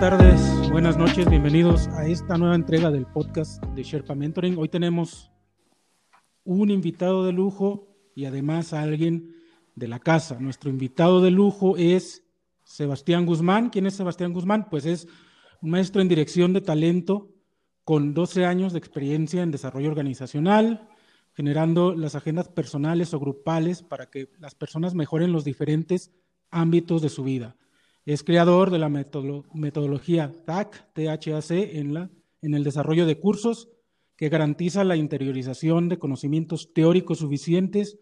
buenas tardes, buenas noches, bienvenidos a esta nueva entrega del podcast de Sherpa Mentoring. Hoy tenemos un invitado de lujo y además a alguien de la casa. Nuestro invitado de lujo es Sebastián Guzmán. ¿Quién es Sebastián Guzmán? Pues es un maestro en dirección de talento con 12 años de experiencia en desarrollo organizacional, generando las agendas personales o grupales para que las personas mejoren los diferentes ámbitos de su vida. Es creador de la metodología TAC, THAC, en, la, en el desarrollo de cursos que garantiza la interiorización de conocimientos teóricos suficientes,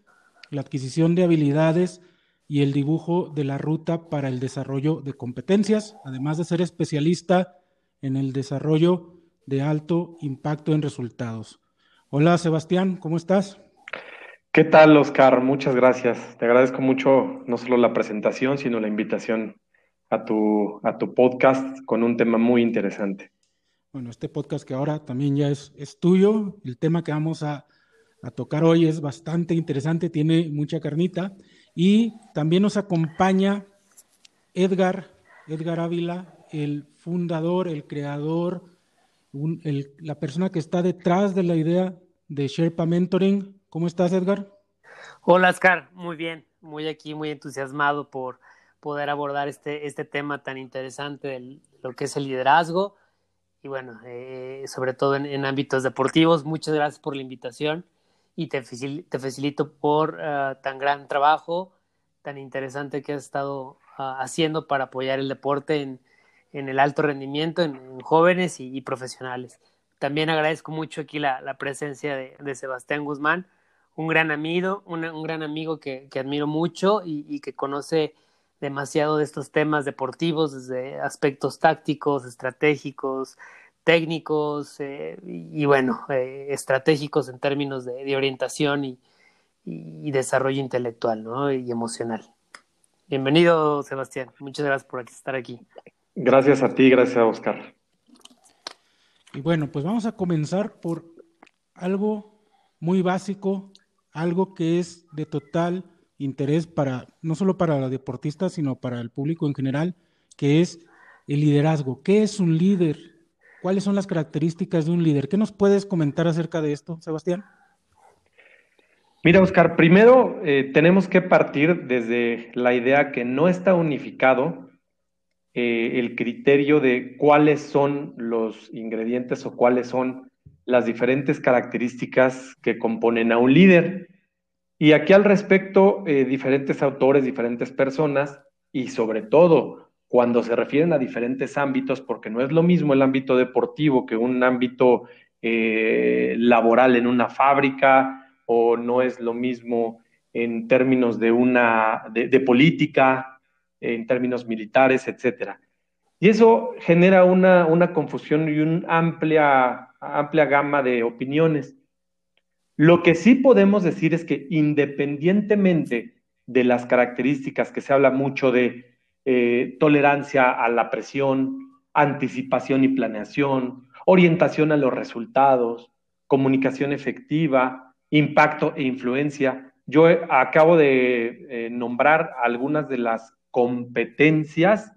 la adquisición de habilidades y el dibujo de la ruta para el desarrollo de competencias, además de ser especialista en el desarrollo de alto impacto en resultados. Hola Sebastián, ¿cómo estás? ¿Qué tal, Oscar? Muchas gracias. Te agradezco mucho no solo la presentación, sino la invitación a tu, a tu podcast con un tema muy interesante. Bueno, este podcast que ahora también ya es, es tuyo, el tema que vamos a, a tocar hoy es bastante interesante, tiene mucha carnita y también nos acompaña Edgar, Edgar Ávila, el fundador, el creador, la persona que está detrás de la idea de Sherpa Mentoring. ¿Cómo estás, Edgar? Hola, Oscar. Muy bien, muy aquí, muy entusiasmado por poder abordar este, este tema tan interesante de lo que es el liderazgo y bueno, eh, sobre todo en, ámbitos deportivos. Muchas gracias por la invitación y te, te felicito por uh, tan gran trabajo, tan interesante que has estado uh, haciendo para apoyar el deporte en, en el alto rendimiento en, jóvenes y, profesionales. También agradezco mucho aquí la, la presencia de, de, Sebastián Guzmán, un gran amigo, un, un gran amigo que, que admiro mucho y, y, que conoce demasiado de estos temas deportivos, desde aspectos tácticos, estratégicos, técnicos eh, y, bueno, eh, estratégicos en términos de, de orientación y, y, desarrollo intelectual ¿no? y emocional. Bienvenido, Sebastián. Muchas gracias por estar aquí. Gracias a ti, gracias a Oscar. Y bueno, pues vamos a comenzar por algo muy básico, algo que es de total interés para, no solo para los deportistas, sino para el público en general, que es el liderazgo. ¿Qué es un líder? ¿Cuáles son las características de un líder? ¿Qué nos puedes comentar acerca de esto, Sebastián? Mira, Oscar, primero eh, tenemos que partir desde la idea que no está unificado eh, el criterio de cuáles son los ingredientes o cuáles son las diferentes características que componen a un líder. Y aquí al respecto, eh, diferentes autores, diferentes personas, y sobre todo cuando se refieren a diferentes ámbitos, porque no es lo mismo el ámbito deportivo que un ámbito eh, laboral en una fábrica, o no es lo mismo en términos de una de política, en términos militares, etcétera. Y eso genera una, una confusión y una amplia, amplia gama de opiniones. Lo que sí podemos decir es que independientemente de las características que se habla mucho de eh, tolerancia a la presión, anticipación y planeación, orientación a los resultados, comunicación efectiva, impacto e influencia. Yo acabo de eh, nombrar algunas de las competencias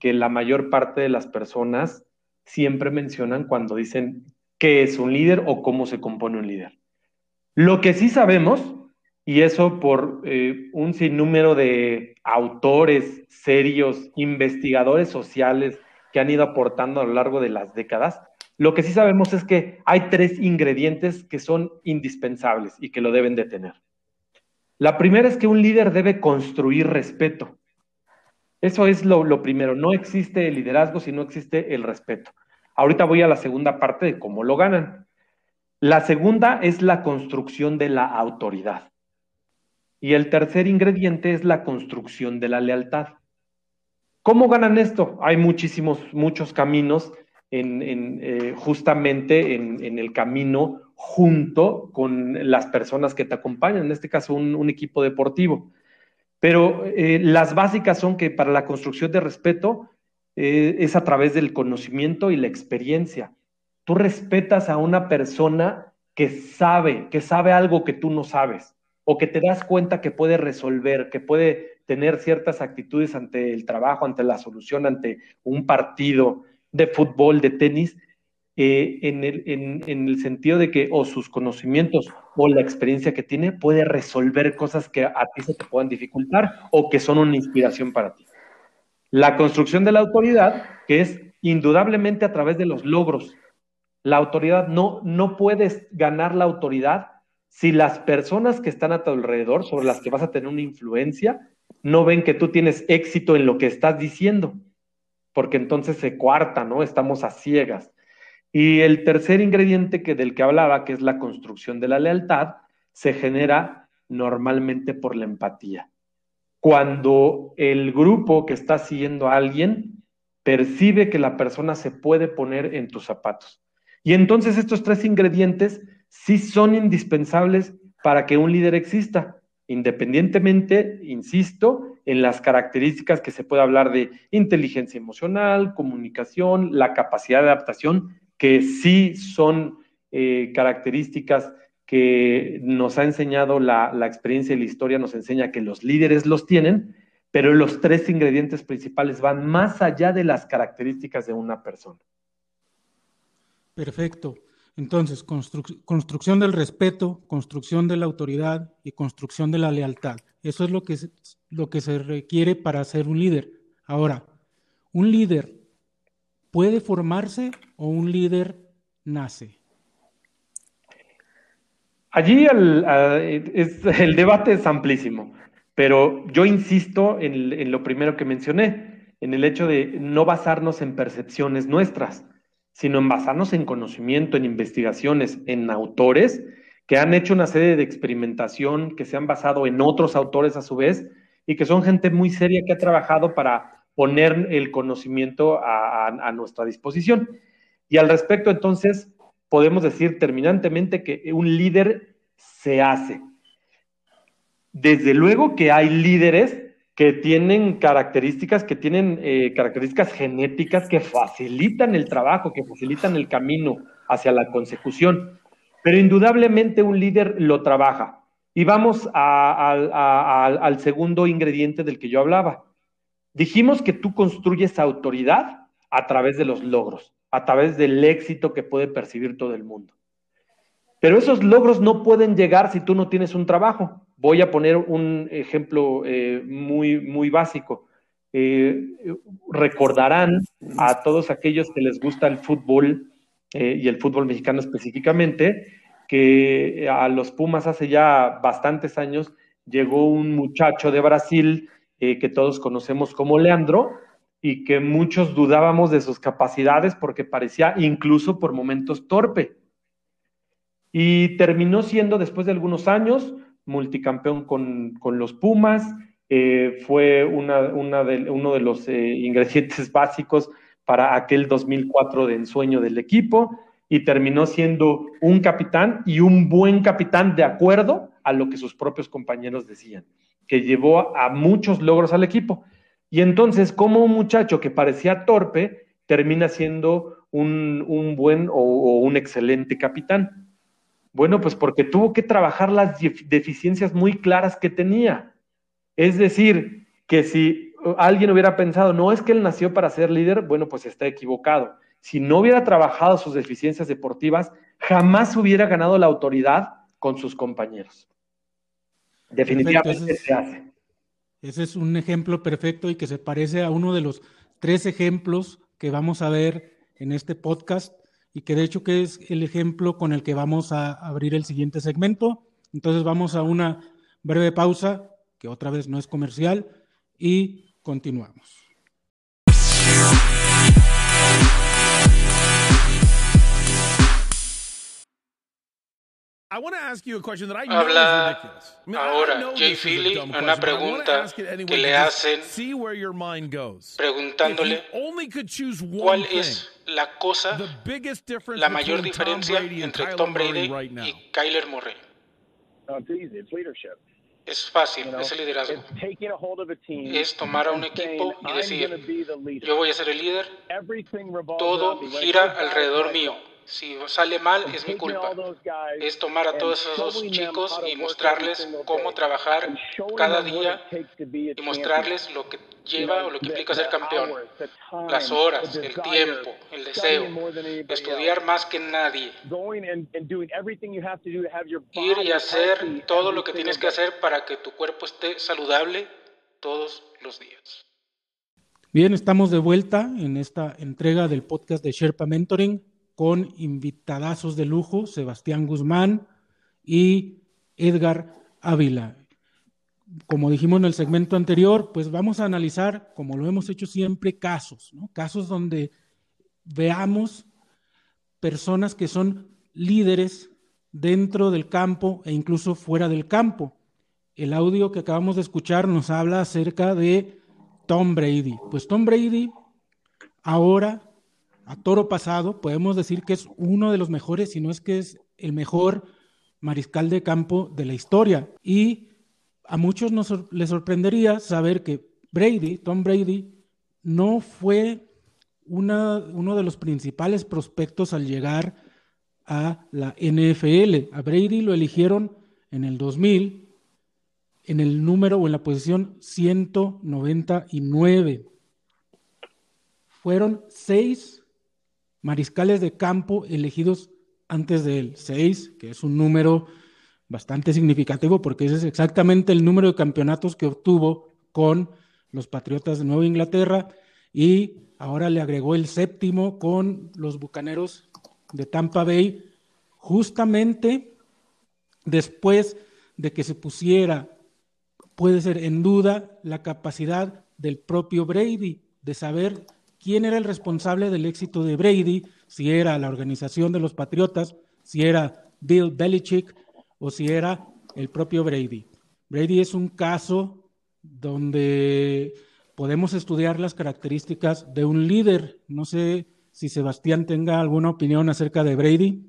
que la mayor parte de las personas siempre mencionan cuando dicen qué es un líder o cómo se compone un líder. Lo que sí sabemos, y eso por eh, un sinnúmero de autores serios, investigadores sociales que han ido aportando a lo largo de las décadas, lo que sí sabemos es que hay tres ingredientes que son indispensables y que lo deben de tener. La primera es que un líder debe construir respeto. Eso es lo, primero. No existe el liderazgo si no existe el respeto. Ahorita voy a la segunda parte de cómo lo ganan. La segunda es la construcción de la autoridad. Y el tercer ingrediente es la construcción de la lealtad. ¿Cómo ganan esto? Hay muchísimos, muchos caminos eh, justamente en, el camino junto con las personas que te acompañan, en este caso un equipo deportivo. Pero eh, las básicas son que para la construcción de respeto eh, es a través del conocimiento y la experiencia. Tú respetas a una persona que sabe, que sabe algo que tú no sabes, o que te das cuenta que puede resolver, que puede tener ciertas actitudes ante el trabajo, ante la solución, ante un partido de fútbol, de tenis, eh, en, el, en, el, sentido de que o sus conocimientos o la experiencia que tiene puede resolver cosas que a ti se te puedan dificultar o que son una inspiración para ti. La construcción de la autoridad, que es indudablemente a través de los logros. La autoridad no, no puedes ganar la autoridad si las personas que están a tu alrededor, sobre las que vas a tener una influencia, no ven que tú tienes éxito en lo que estás diciendo, porque entonces se cuarta, ¿no? Estamos a ciegas. Y el tercer ingrediente que del que hablaba, que es la construcción de la lealtad, se genera normalmente por la empatía. Cuando el grupo que está siguiendo a alguien percibe que la persona se puede poner en tus zapatos. Y entonces estos tres ingredientes sí son indispensables para que un líder exista, independientemente, insisto, en las características que se puede hablar de inteligencia emocional, comunicación, la capacidad de adaptación, que sí son eh, características que nos ha enseñado la, la, experiencia y la historia, nos enseña que los líderes los tienen, pero los tres ingredientes principales van más allá de las características de una persona. Perfecto. Entonces, construcción del respeto, construcción de la autoridad y construcción de la lealtad. Eso es lo que, lo que se requiere para ser un líder. Ahora, un líder puede formarse o un líder nace? Allí el, el debate es amplísimo, pero yo insisto en lo primero que mencioné, en el hecho de no basarnos en percepciones nuestras, sino en basarnos en conocimiento, en investigaciones, en autores que han hecho una serie de experimentación, que se han basado en otros autores a su vez, y que son gente muy seria que ha trabajado para poner el conocimiento a, nuestra disposición. Y al respecto, entonces, podemos decir terminantemente que un líder se hace. Desde luego que hay líderes que tienen características, que tienen eh, características genéticas que facilitan el trabajo, que facilitan el camino hacia la consecución. Pero indudablemente un líder lo trabaja. Y vamos al segundo ingrediente del que yo hablaba. Dijimos que tú construyes autoridad a través de los logros, a través del éxito que puede percibir todo el mundo. Pero esos logros no pueden llegar si tú no tienes un trabajo. Voy a poner un ejemplo eh, muy, muy básico. Eh, recordarán a todos aquellos que les gusta el fútbol eh, y el fútbol mexicano específicamente, que a los Pumas hace ya bastantes años llegó un muchacho de Brasil que todos conocemos como Leandro y que muchos dudábamos de sus capacidades porque parecía incluso por momentos torpe. Y terminó siendo, después de algunos años, multicampeón con, los Pumas, eh, fue una, de, uno de los eh, ingredientes básicos para aquel 2004 de ensueño del equipo y terminó siendo un capitán y un buen capitán de acuerdo a lo que sus propios compañeros decían que llevó a muchos logros al equipo. Y entonces, como un muchacho que parecía torpe termina siendo un, buen o, un excelente capitán? Bueno, pues porque tuvo que trabajar las deficiencias muy claras que tenía. Es decir, que si alguien hubiera pensado, no es que él nació para ser líder, bueno, pues está equivocado. Si no hubiera trabajado sus deficiencias deportivas, jamás hubiera ganado la autoridad con sus compañeros. Definitivamente se hace. Ese es un ejemplo perfecto y que se parece a uno de los tres ejemplos que vamos a ver en este podcast y que de hecho que es el ejemplo con el que vamos a abrir el siguiente segmento. Entonces vamos a una breve pausa, que otra vez no es comercial, y continuamos. Habla ahora Jay Philly una pregunta que le hacen preguntándole cuál es la cosa, la mayor diferencia entre Tom Brady y Kyler Murray. Es fácil, es el liderazgo. Es tomar a un equipo y decir, yo voy a ser el líder, todo gira alrededor mío Si sale mal, es mi culpa. Es tomar a todos esos chicos y mostrarles cómo trabajar cada día y mostrarles lo que lleva o lo que implica ser campeón. Las horas, el tiempo, el deseo. Estudiar más que nadie. Ir y hacer todo lo que tienes que hacer para que tu cuerpo esté saludable todos los días. Bien, estamos de vuelta en esta entrega del podcast de Sherpa Mentoring con invitadazos de lujo, Sebastián Guzmán y Edgar Ávila. Como dijimos en el segmento anterior, pues vamos a analizar, como lo hemos hecho siempre, casos, ¿no? Casos donde veamos personas que son líderes dentro del campo e incluso fuera del campo. El audio que acabamos de escuchar nos habla acerca de Tom Brady. Pues Tom Brady, ahora, a toro pasado, podemos decir que es uno de los mejores, si no es que es el mejor mariscal de campo de la historia. Y a muchos nos les sorprendería saber que Brady, Tom Brady, no fue uno de los principales prospectos al llegar a la NFL. A Brady lo eligieron en el 2000 en el número o en la posición 199. Fueron seis mariscales de campo elegidos antes de él. Seis, que es un número bastante significativo porque ese es exactamente el número de campeonatos que obtuvo con los Patriotas de Nueva Inglaterra y ahora le agregó el séptimo con los Bucaneros de Tampa Bay, justamente después de que se pusiera puede ser en duda la capacidad del propio Brady de saber quién era el responsable del éxito de Brady, si era la organización de los Patriotas, si era Bill Belichick o si era el propio Brady. Brady es un caso donde podemos estudiar las características de un líder. No sé si Sebastián tenga alguna opinión acerca de Brady.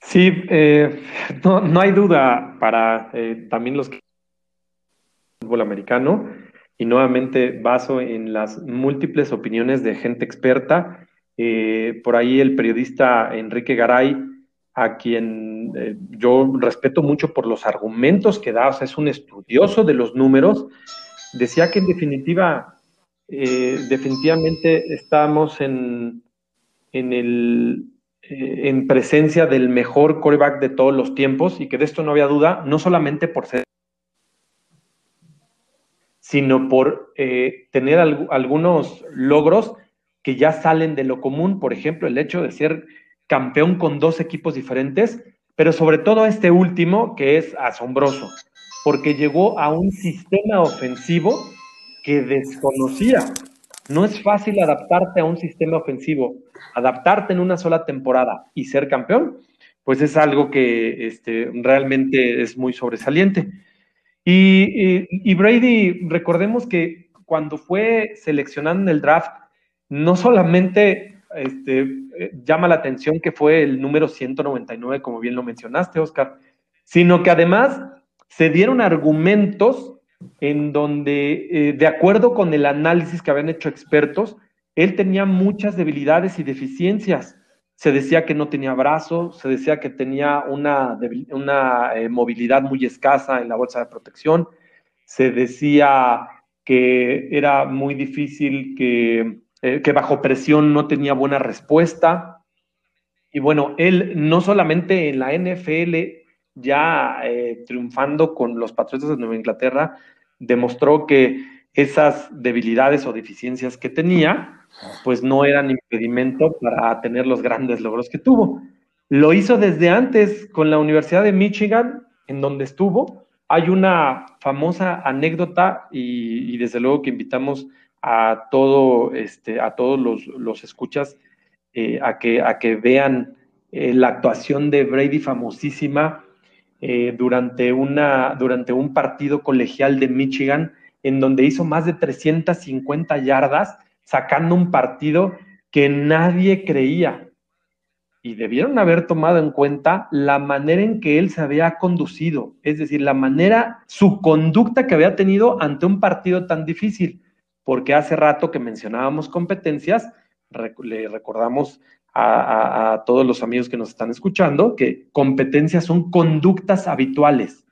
Sí, eh, no, hay duda para eh, también los que fútbol americano y nuevamente baso en las múltiples opiniones de gente experta. Eh, por ahí el periodista Enrique Garay, a quien yo respeto mucho por los argumentos que da, o sea, es un estudioso de los números, decía que en definitiva, definitivamente estamos en, en el eh, en presencia del mejor coreback de todos los tiempos y que de esto no había duda, no solamente por ser, sino por eh, tener algunos logros que ya salen de lo común, por ejemplo, el hecho de ser campeón con dos equipos diferentes, pero sobre todo este último que es asombroso, porque llegó a un sistema ofensivo que desconocía. No es fácil adaptarte a un sistema ofensivo, adaptarte en una sola temporada y ser campeón, pues es algo que este, realmente es muy sobresaliente. Y, Brady, recordemos que cuando fue seleccionado en el draft, no solamente este, llama la atención que fue el número 199, como bien lo mencionaste, Oscar, sino que además se dieron argumentos en donde, eh, de acuerdo con el análisis que habían hecho expertos, él tenía muchas debilidades y deficiencias. Se decía que no tenía brazos, se decía que tenía una, una eh, movilidad muy escasa en la bolsa de protección, se decía que era muy difícil, que, eh, que bajo presión no tenía buena respuesta. Y bueno, él no solamente en la NFL ya eh, triunfando con los Patriotas de Nueva Inglaterra, demostró que esas debilidades o deficiencias que tenía, pues no eran impedimento para tener los grandes logros que tuvo. Lo hizo desde antes con la Universidad de Michigan, en donde estuvo. Hay una famosa anécdota y, desde luego que invitamos a todo, este, a todos los, escuchas eh, a, que, a que vean eh, la actuación de Brady famosísima eh, durante, una, durante un partido colegial de Michigan en donde hizo más de 350 yardas sacando un partido que nadie creía. Y debieron haber tomado en cuenta la manera en que él se había conducido, es decir, la manera, su conducta que había tenido ante un partido tan difícil, porque hace rato que mencionábamos competencias, le recordamos a, todos los amigos que nos están escuchando que competencias son conductas habituales.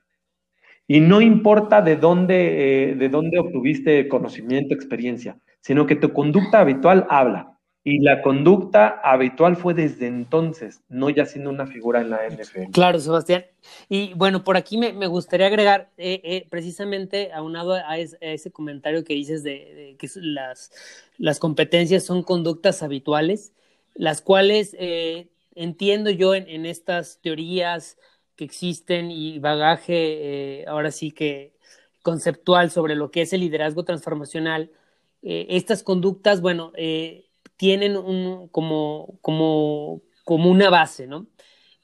Y no importa de dónde, eh, de dónde obtuviste conocimiento, experiencia, sino que tu conducta habitual habla. Y la conducta habitual fue desde entonces, no ya siendo una figura en la NFL. Claro, Sebastián. Y bueno, por aquí me, gustaría agregar, eh, eh, precisamente aunado a, a, ese comentario que dices de, que las, las, competencias son conductas habituales, las cuales entiendo yo en, en, estas teorías que existen y bagaje, ahora sí que conceptual sobre lo que es el liderazgo transformacional. estas conductas, bueno, tienen un, como, como, como una base, ¿no?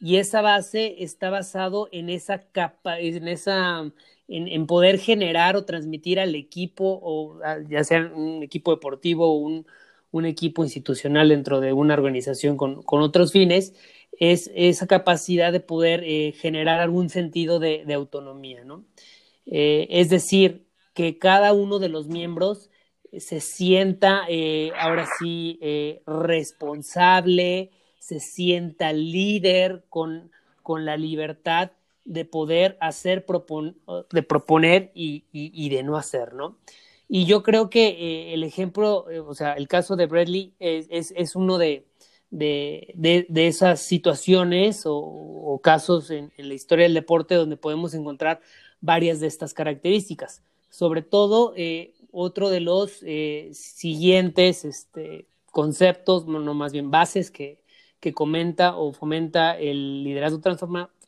Y esa base está basado en esa capa, en esa, en, poder generar o transmitir al equipo, o ya sea un equipo deportivo o un, un equipo institucional dentro de una organización con, con otros fines, es esa capacidad de poder eh, generar algún sentido de, autonomía, ¿no? Eh, es decir, que cada uno de los miembros se sienta eh, ahora sí eh, responsable, se sienta líder con, con, la libertad de poder hacer, de proponer y, y, de no hacer, ¿no? Y yo creo que eh, el ejemplo, o sea, el caso de Bradley es, es uno de, de, de, esas situaciones o, casos en, la historia del deporte donde podemos encontrar varias de estas características. Sobre todo, otro de los eh, siguientes este, conceptos, no, más bien bases que, que, comenta o fomenta el liderazgo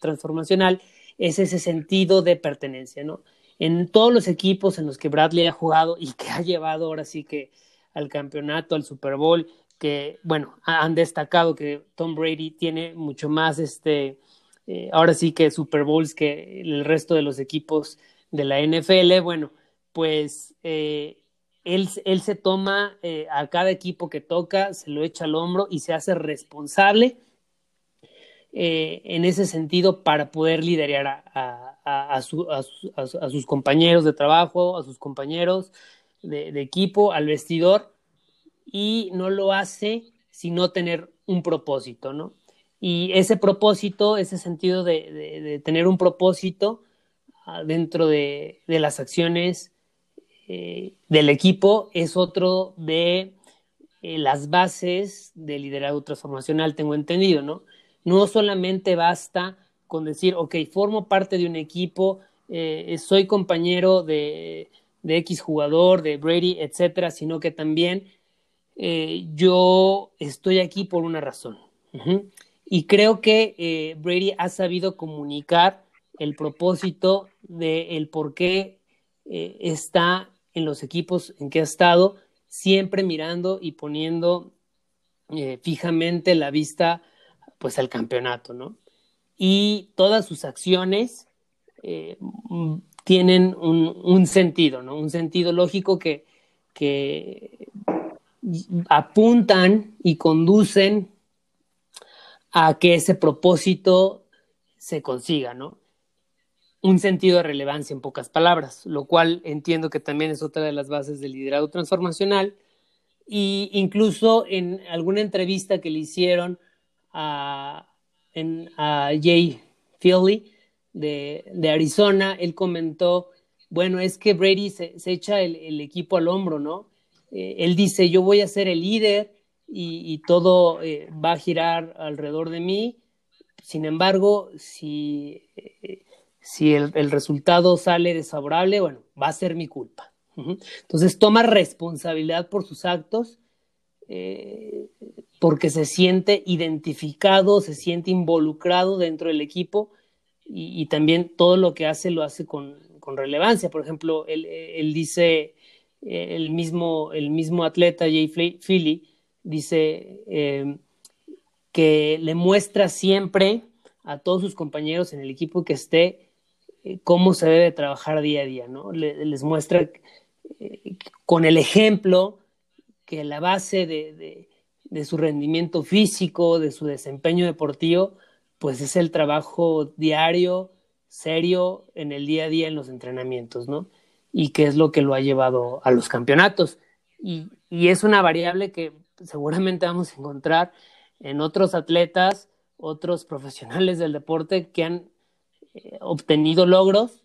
transformacional es ese sentido de pertenencia, ¿no? En todos los equipos en los que Bradley ha jugado y que ha llevado ahora sí que al campeonato, al Super Bowl, que, bueno, han destacado que Tom Brady tiene mucho más, este, eh, ahora sí que Super Bowls que el resto de los equipos de la NFL, bueno, pues eh, él, él, se toma eh, a cada equipo que toca, se lo echa al hombro y se hace responsable en ese sentido para poder liderar a, a, sus compañeros de trabajo, a sus compañeros de, equipo, al vestidor, y no lo hace sino tener un propósito, ¿no? Y ese propósito, ese sentido de, de tener un propósito ah, dentro de, las acciones eh, del equipo es otro de eh, las bases del liderazgo transformacional, tengo entendido, ¿no? No solamente basta con decir, ok, formo parte de un equipo, eh, soy compañero de, de, X jugador, de Brady, etcétera, sino que también yo estoy aquí por una razón. Y creo que Brady ha sabido comunicar el propósito de el por qué está en los equipos en que ha estado, siempre mirando y poniendo eh, fijamente la vista pues al campeonato, ¿no? Y todas sus acciones eh, tienen un, sentido, ¿no? Un sentido lógico que, que apuntan y conducen a que ese propósito se consiga, ¿no? un sentido de relevancia en pocas palabras, lo cual entiendo que también es otra de las bases del liderazgo transformacional. Y incluso en alguna entrevista que le hicieron a, Jay Philly de, Arizona, él comentó, bueno, es que Brady se, echa el, equipo al hombro, ¿no? Eh, él dice, yo voy a ser el líder y, todo eh, va a girar alrededor de mí. Sin embargo, si... Eh, si el, resultado sale desfavorable, bueno, va a ser mi culpa. Entonces toma responsabilidad por sus actos porque se siente identificado, se siente involucrado dentro del equipo y, también todo lo que hace lo hace con, relevancia. Por ejemplo, él, dice, eh, el mismo, el mismo atleta Jay Philly dice eh, que le muestra siempre a todos sus compañeros en el equipo que esté eh, cómo se debe trabajar día a día, ¿no? les muestra con el ejemplo que la base de, su rendimiento físico, de su desempeño deportivo, pues es el trabajo diario, serio, en el día a día en los entrenamientos, ¿no? Y qué es lo que lo ha llevado a los campeonatos. Y, es una variable que seguramente vamos a encontrar en otros atletas, otros profesionales del deporte que han eh, obtenido logros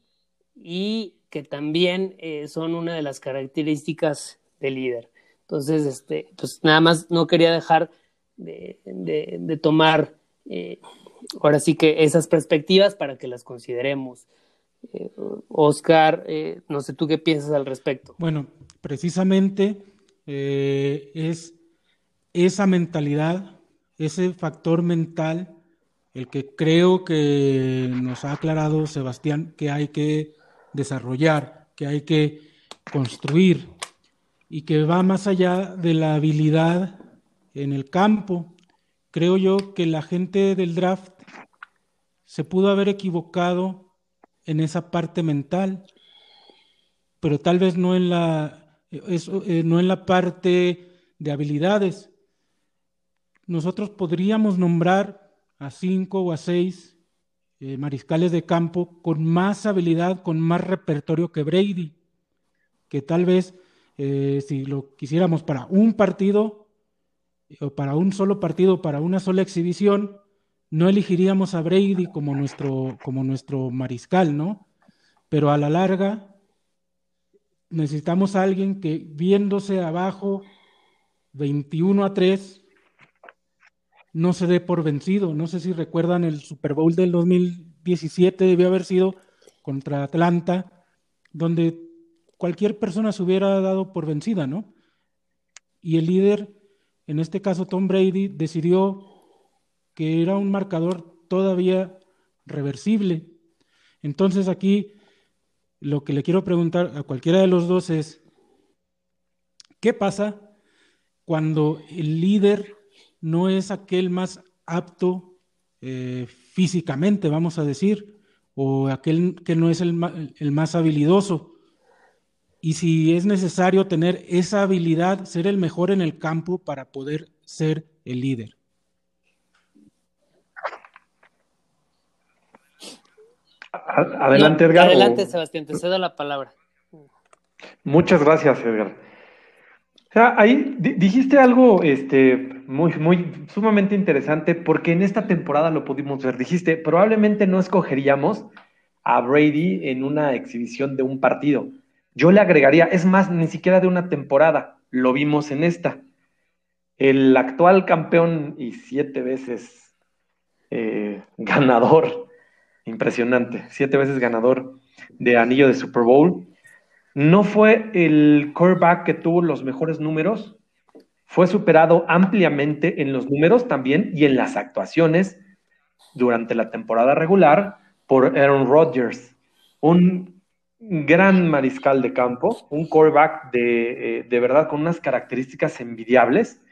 y que también eh, son una de las características del líder. Entonces, este, pues nada más no quería dejar de, tomar eh, ahora sí que esas perspectivas para que las consideremos. Oscar, no sé tú qué piensas al respecto. Bueno, precisamente es esa mentalidad, ese factor mental, el que creo que nos ha aclarado Sebastián que hay que desarrollar, que hay que construir y que va más allá de la habilidad en el campo. Creo yo que la gente del draft se pudo haber equivocado en esa parte mental, pero tal vez no en la, eh, no en la parte de habilidades. Nosotros podríamos nombrar a cinco o a seis eh, mariscales de campo con más habilidad, con más repertorio que Brady, que tal vez eh, si lo quisiéramos para un partido o para un solo partido, para una sola exhibición, no elegiríamos a Brady como nuestro, como nuestro mariscal, ¿no? Pero a la larga necesitamos a alguien que viéndose abajo 21 a 3, no se dé por vencido. No sé si recuerdan el Super Bowl del 2017, debió haber sido contra Atlanta, donde cualquier persona se hubiera dado por vencida, ¿no? Y el líder, en este caso Tom Brady, decidió que era un marcador todavía reversible. Entonces aquí lo que le quiero preguntar a cualquiera de los dos es, ¿qué pasa cuando el líder no es aquel más apto eh, físicamente, vamos a decir, o aquel que no es el, más habilidoso. Y si es necesario tener esa habilidad, ser el mejor en el campo para poder ser el líder. Adelante, Edgar. Adelante, Sebastián, te cedo la palabra. Muchas gracias, Edgar ahí dijiste algo este, muy, muy sumamente interesante porque en esta temporada lo pudimos ver. Dijiste, probablemente no escogeríamos a Brady en una exhibición de un partido. Yo le agregaría, es más, ni siquiera de una temporada, lo vimos en esta. El actual campeón y siete veces eh, ganador, impresionante, siete veces ganador de anillo de Super Bowl, no fue el quarterback que tuvo los mejores números, fue superado ampliamente en los números también y en las actuaciones durante la temporada regular por Aaron Rodgers, un gran mariscal de campo, un quarterback de, eh, verdad con unas características envidiables,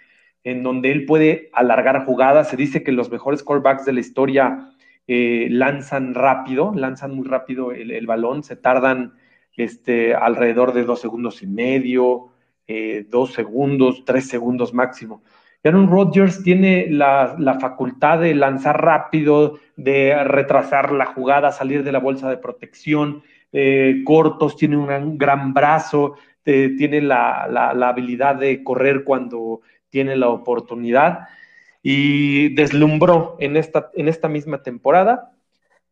en donde él puede alargar jugadas. Se dice que los mejores quarterbacks de la historia eh, lanzan rápido, lanzan muy rápido el balón, se tardan este, alrededor de dos segundos y medio, eh, dos segundos, tres segundos máximo. Aaron Rodgers tiene la, facultad de lanzar rápido, de retrasar la jugada, salir de la bolsa de protección, eh, cortos, tiene un gran brazo, eh, tiene la, la, habilidad de correr cuando tiene la oportunidad y deslumbró en esta, en esta misma temporada.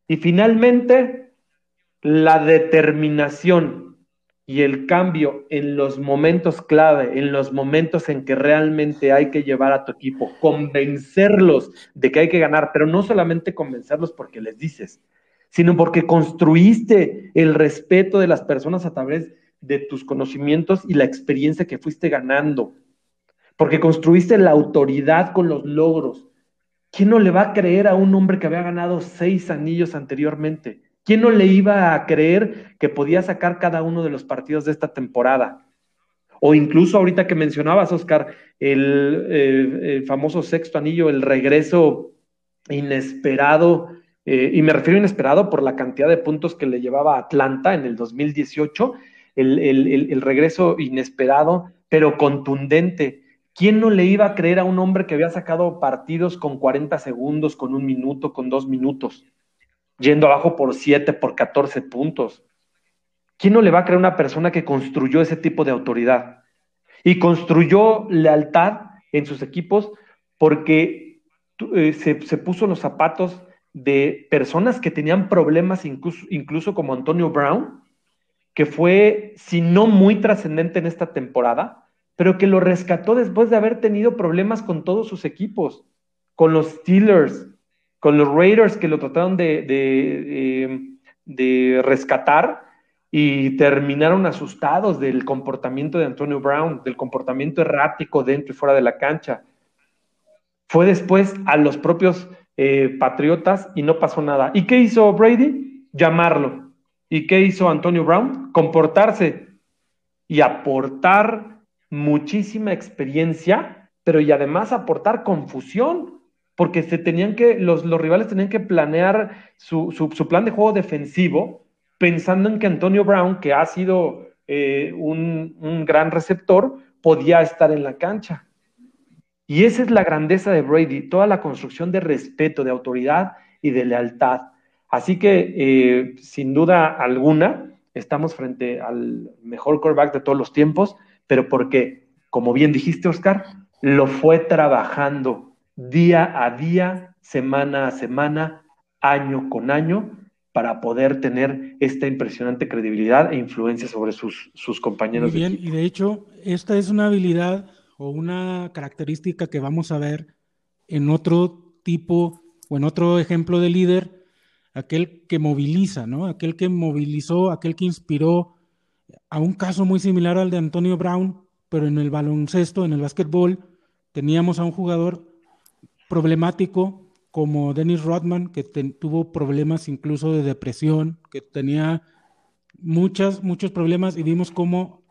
Y finalmente la determinación y el cambio en los momentos clave, en los momentos en que realmente hay que llevar a tu equipo, convencerlos de que hay que ganar, pero no solamente convencerlos porque les dices, sino porque construiste el respeto de las personas a través de tus conocimientos y la experiencia que fuiste ganando, porque construiste la autoridad con los logros. ¿Quién no le va a creer a un hombre que había ganado seis anillos anteriormente? ¿Quién no le iba a creer que podía sacar cada uno de los partidos de esta temporada? O incluso ahorita que mencionabas, Oscar, el, eh, famoso sexto anillo, el regreso inesperado, eh, y me refiero inesperado por la cantidad de puntos que le llevaba Atlanta en el 2018, el, el regreso inesperado, pero contundente. ¿Quién no le iba a creer a un hombre que había sacado partidos con 40 segundos, con un minuto, con dos minutos? yendo abajo por 7, por 14 puntos. ¿Quién no le va a creer a una persona que construyó ese tipo de autoridad? Y construyó lealtad en sus equipos porque eh, se, se, puso los zapatos de personas que tenían problemas, incluso, incluso como Antonio Brown, que fue, si no muy trascendente en esta temporada, pero que lo rescató después de haber tenido problemas con todos sus equipos, con los Steelers, con los Raiders que lo trataron de, de, rescatar y terminaron asustados del comportamiento de Antonio Brown, del comportamiento errático dentro y fuera de la cancha. Fue después a los propios eh, Patriotas y no pasó nada. ¿Y qué hizo Brady? Llamarlo. ¿Y qué hizo Antonio Brown? Comportarse y aportar muchísima experiencia, pero y además aportar confusión, porque se tenían que, los, los rivales tenían que planear su, su, plan de juego defensivo pensando en que Antonio Brown, que ha sido eh, un, un gran receptor, podía estar en la cancha. Y esa es la grandeza de Brady, toda la construcción de respeto, de autoridad y de lealtad. Así que, eh, sin duda alguna, estamos frente al mejor quarterback de todos los tiempos, pero porque, como bien dijiste, Oscar, lo fue trabajando día a día, semana a semana, año con año, para poder tener esta impresionante credibilidad e influencia sobre sus, sus compañeros. Muy bien, y de hecho, esta es una habilidad o una característica que vamos a ver en otro tipo o en otro ejemplo de líder aquel que moviliza, ¿no? Aquel que movilizó, aquel que inspiró a un caso muy similar al de Antonio Brown, pero en el baloncesto, en el básquetbol, teníamos a un jugador problemático como Dennis Rodman, que tuvo problemas incluso de depresión, que tenía muchas, muchos problemas y vimos cómo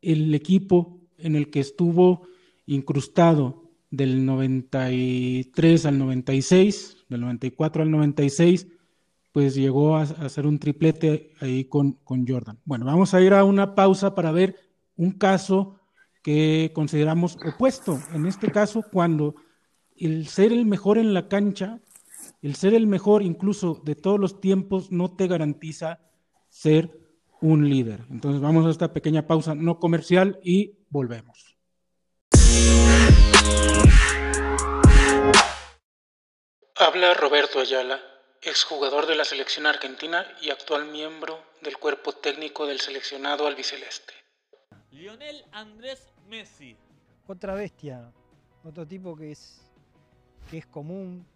el equipo en el que estuvo incrustado del 93 al 96, del 94 al 96, pues llegó a, hacer un triplete ahí con, con Jordan. Bueno, vamos a ir a una pausa para ver un caso que consideramos opuesto. En este caso, cuando el ser el mejor en la cancha, el ser el mejor incluso de todos los tiempos, no te garantiza ser un líder. Entonces vamos a esta pequeña pausa no comercial y volvemos. Habla Roberto Ayala exjugador de la selección argentina y actual miembro del cuerpo técnico del seleccionado albiceleste. Lionel Andrés Messi. Otra bestia, otro tipo que es, que es común,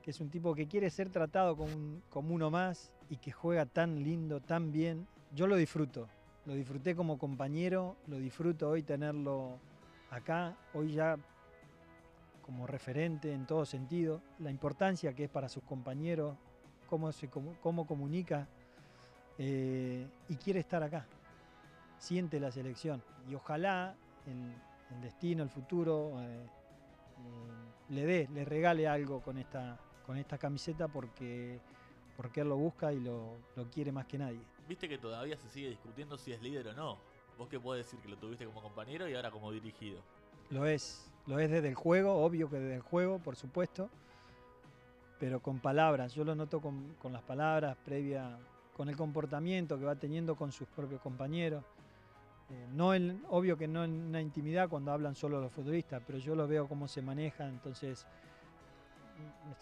que es un tipo que quiere ser tratado como, como uno más y que juega tan lindo, tan bien. Yo lo disfruto, lo disfruté como compañero, lo disfruto hoy tenerlo acá, hoy ya como referente en todo sentido, la importancia que es para sus compañeros, cómo, se, cómo, comunica eh, y quiere estar acá. Siente la selección. Y ojalá el, destino, el futuro, eh, eh, le dé, le regale algo con esta, con esta camiseta porque, porque él lo busca y lo, lo quiere más que nadie. Viste que todavía se sigue discutiendo si es líder o no. ¿Vos qué podés decir que lo tuviste como compañero y ahora como dirigido? Lo es, lo es desde el juego, obvio que desde el juego, por supuesto pero con palabras. Yo lo noto con, las palabras, previa, con el comportamiento que va teniendo con sus propios compañeros. Eh, no obvio que no en una intimidad cuando hablan solo los futbolistas, pero yo lo veo cómo se manejan, entonces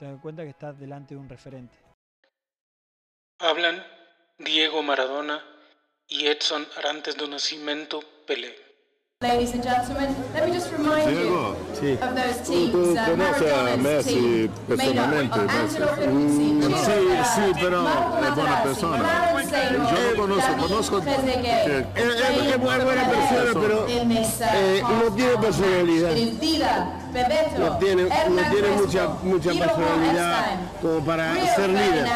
me doy cuenta que está delante de un referente. Hablan Diego Maradona y Edson Arantes do Nascimento Pelé. Ladies and gentlemen, let me just remind you of those teams. Uh, conoce a Messi personalmente. Sí, sí, pero es buena persona. Yo lo conozco, conozco es, buena persona, pero eh, no tiene personalidad. No tiene, no tiene mucha, mucha personalidad como para ser líder.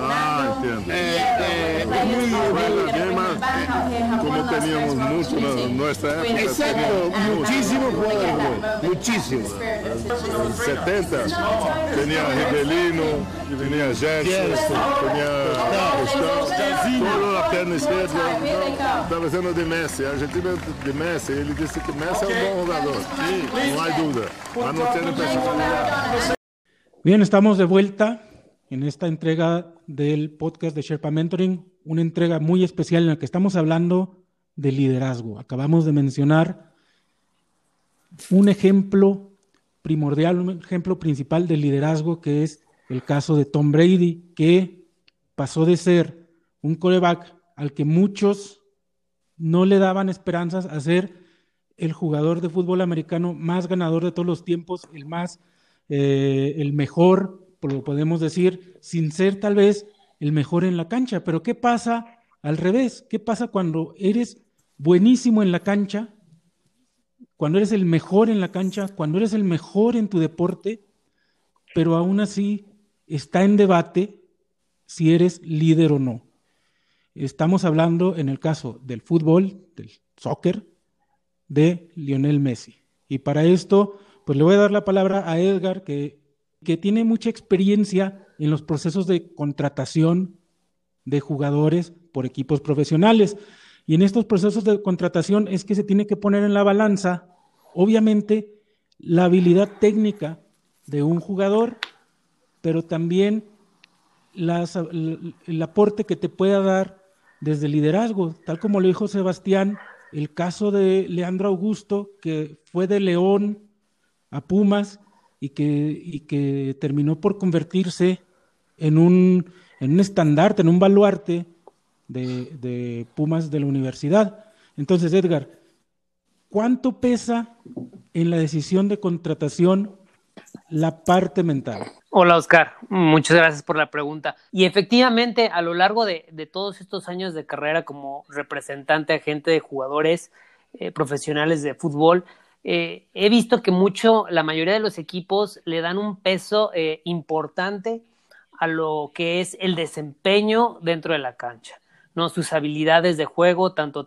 Ah, entiendo. Eh, eh, muy bueno, como teníamos mucho en nuestra época. Exacto, muchísimos jugadores, muchísimos. En 70 tenía Rivelino, tenía Gerson, tenía todo la perna izquierda. Estaba diciendo de Messi, a Argentina de Messi, ele disse que Messi é um bom jogador. Sim, não há dúvida, mas não tem personalidade. Bien, estamos de vuelta en esta entrega del podcast de Sherpa Mentoring, una entrega muy especial en la que estamos hablando de liderazgo. Acabamos de mencionar un ejemplo primordial, un ejemplo principal de liderazgo que es el caso de Tom Brady, que pasó de ser un coreback al que muchos no le daban esperanzas a ser el jugador de fútbol americano más ganador de todos los tiempos, el más, eh, el mejor, lo podemos decir, sin ser tal vez el mejor en la cancha. Pero ¿qué pasa al revés? ¿Qué pasa cuando eres buenísimo en la cancha? Cuando eres el mejor en la cancha, cuando eres el mejor en tu deporte, pero aún así está en debate si eres líder o no. Estamos hablando en el caso del fútbol, del soccer, de Lionel Messi. Y para esto, pues le voy a dar la palabra a Edgar, que, que tiene mucha experiencia en los procesos de contratación de jugadores por equipos profesionales. Y en estos procesos de contratación es que se tiene que poner en la balanza, obviamente, la habilidad técnica de un jugador, pero también el aporte que te pueda dar desde el liderazgo, tal como lo dijo Sebastián, el caso de Leandro Augusto, que fue de León a Pumas y que, que terminó por convertirse en un, en un estandarte, en un baluarte de, Pumas de la universidad. Entonces, Edgar, ¿cuánto pesa en la decisión de contratación la parte mental? Hola Oscar, muchas gracias por la pregunta. Y efectivamente, a lo largo de, todos estos años de carrera como representante, agente de jugadores eh, profesionales de fútbol, eh, he visto que mucho, la mayoría de los equipos le dan un peso eh, importante a lo que es el desempeño dentro de la cancha. ¿no? sus habilidades de juego, tanto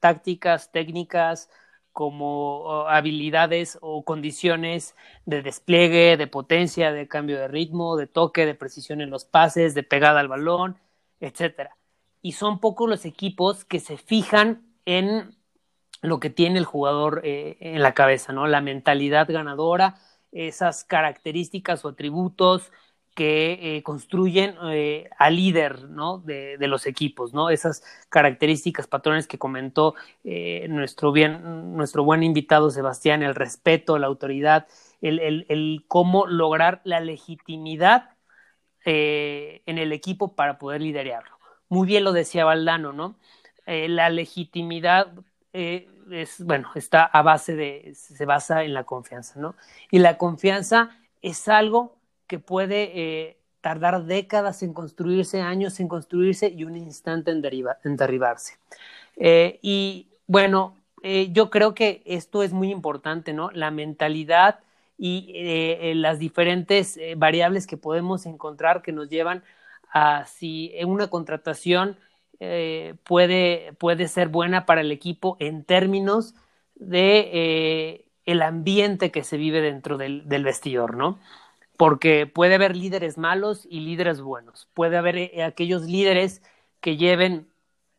tácticas, técnicas, como habilidades o condiciones de despliegue, de potencia, de cambio de ritmo, de toque, de precisión en los pases, de pegada al balón, etcétera. Y son pocos los equipos que se fijan en lo que tiene el jugador eh, en la cabeza, ¿no? La mentalidad ganadora, esas características o atributos que eh, construyen eh, al líder ¿no? de, los equipos, ¿no? Esas características, patrones que comentó eh, nuestro, bien, nuestro buen invitado Sebastián, el respeto, la autoridad, el, el, cómo lograr la legitimidad en el equipo para poder liderarlo. Muy bien lo decía Valdano, ¿no? la legitimidad es, bueno, está a base de, se basa en la confianza, ¿no? Y la confianza es algo que puede eh, tardar décadas en construirse, años en construirse y un instante en, derribarse. Eh, y bueno, eh, yo creo que esto es muy importante, ¿no? La mentalidad y las diferentes variables que podemos encontrar que nos llevan a si una contratación puede, puede ser buena para el equipo en términos de el ambiente que se vive dentro del, vestidor, ¿no? porque puede haber líderes malos y líderes buenos. Puede haber eh, aquellos líderes que lleven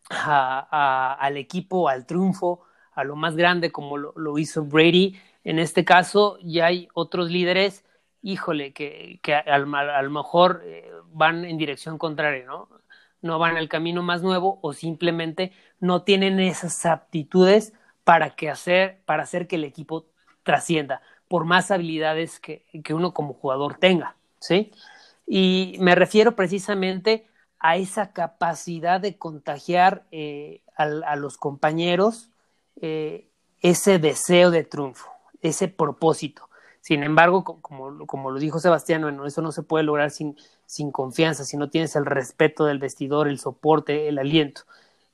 al equipo al triunfo, a lo más grande como lo, hizo Brady. En este caso, ya hay otros líderes, híjole, que, a, lo mejor eh, van en dirección contraria, ¿no? No van al camino más nuevo o simplemente no tienen esas aptitudes para, que hacer, para hacer que el equipo trascienda por más habilidades que, uno como jugador tenga, ¿sí? Y me refiero precisamente a esa capacidad de contagiar eh, a, los compañeros eh, ese deseo de triunfo, ese propósito. Sin embargo, como, como lo dijo Sebastián, bueno, eso no se puede lograr sin, sin confianza, si no tienes el respeto del vestidor, el soporte, el aliento.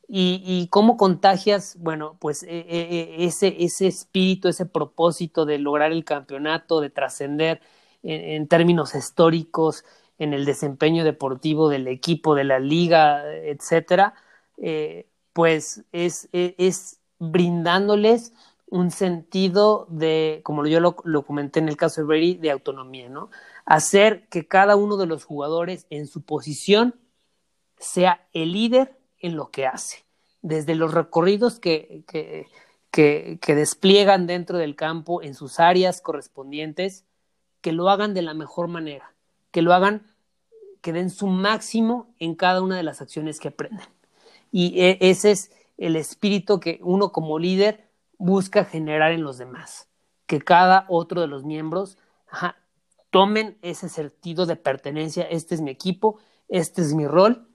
Y, cómo contagias, bueno, pues e, e, e, ese, ese espíritu, ese propósito de lograr el campeonato, de trascender en, términos históricos, en el desempeño deportivo del equipo, de la liga, etcétera, eh, pues es, es, brindándoles un sentido de, como yo lo, comenté en el caso de Brady, de autonomía, ¿no? Hacer que cada uno de los jugadores en su posición sea el líder en lo que hace, desde los recorridos que, que, que, despliegan dentro del campo en sus áreas correspondientes, que lo hagan de la mejor manera, que lo hagan, que den su máximo en cada una de las acciones que aprenden. Y e, ese es el espíritu que uno como líder busca generar en los demás, que cada otro de los miembros tomen ese sentido de pertenencia, este es mi equipo, este es mi rol,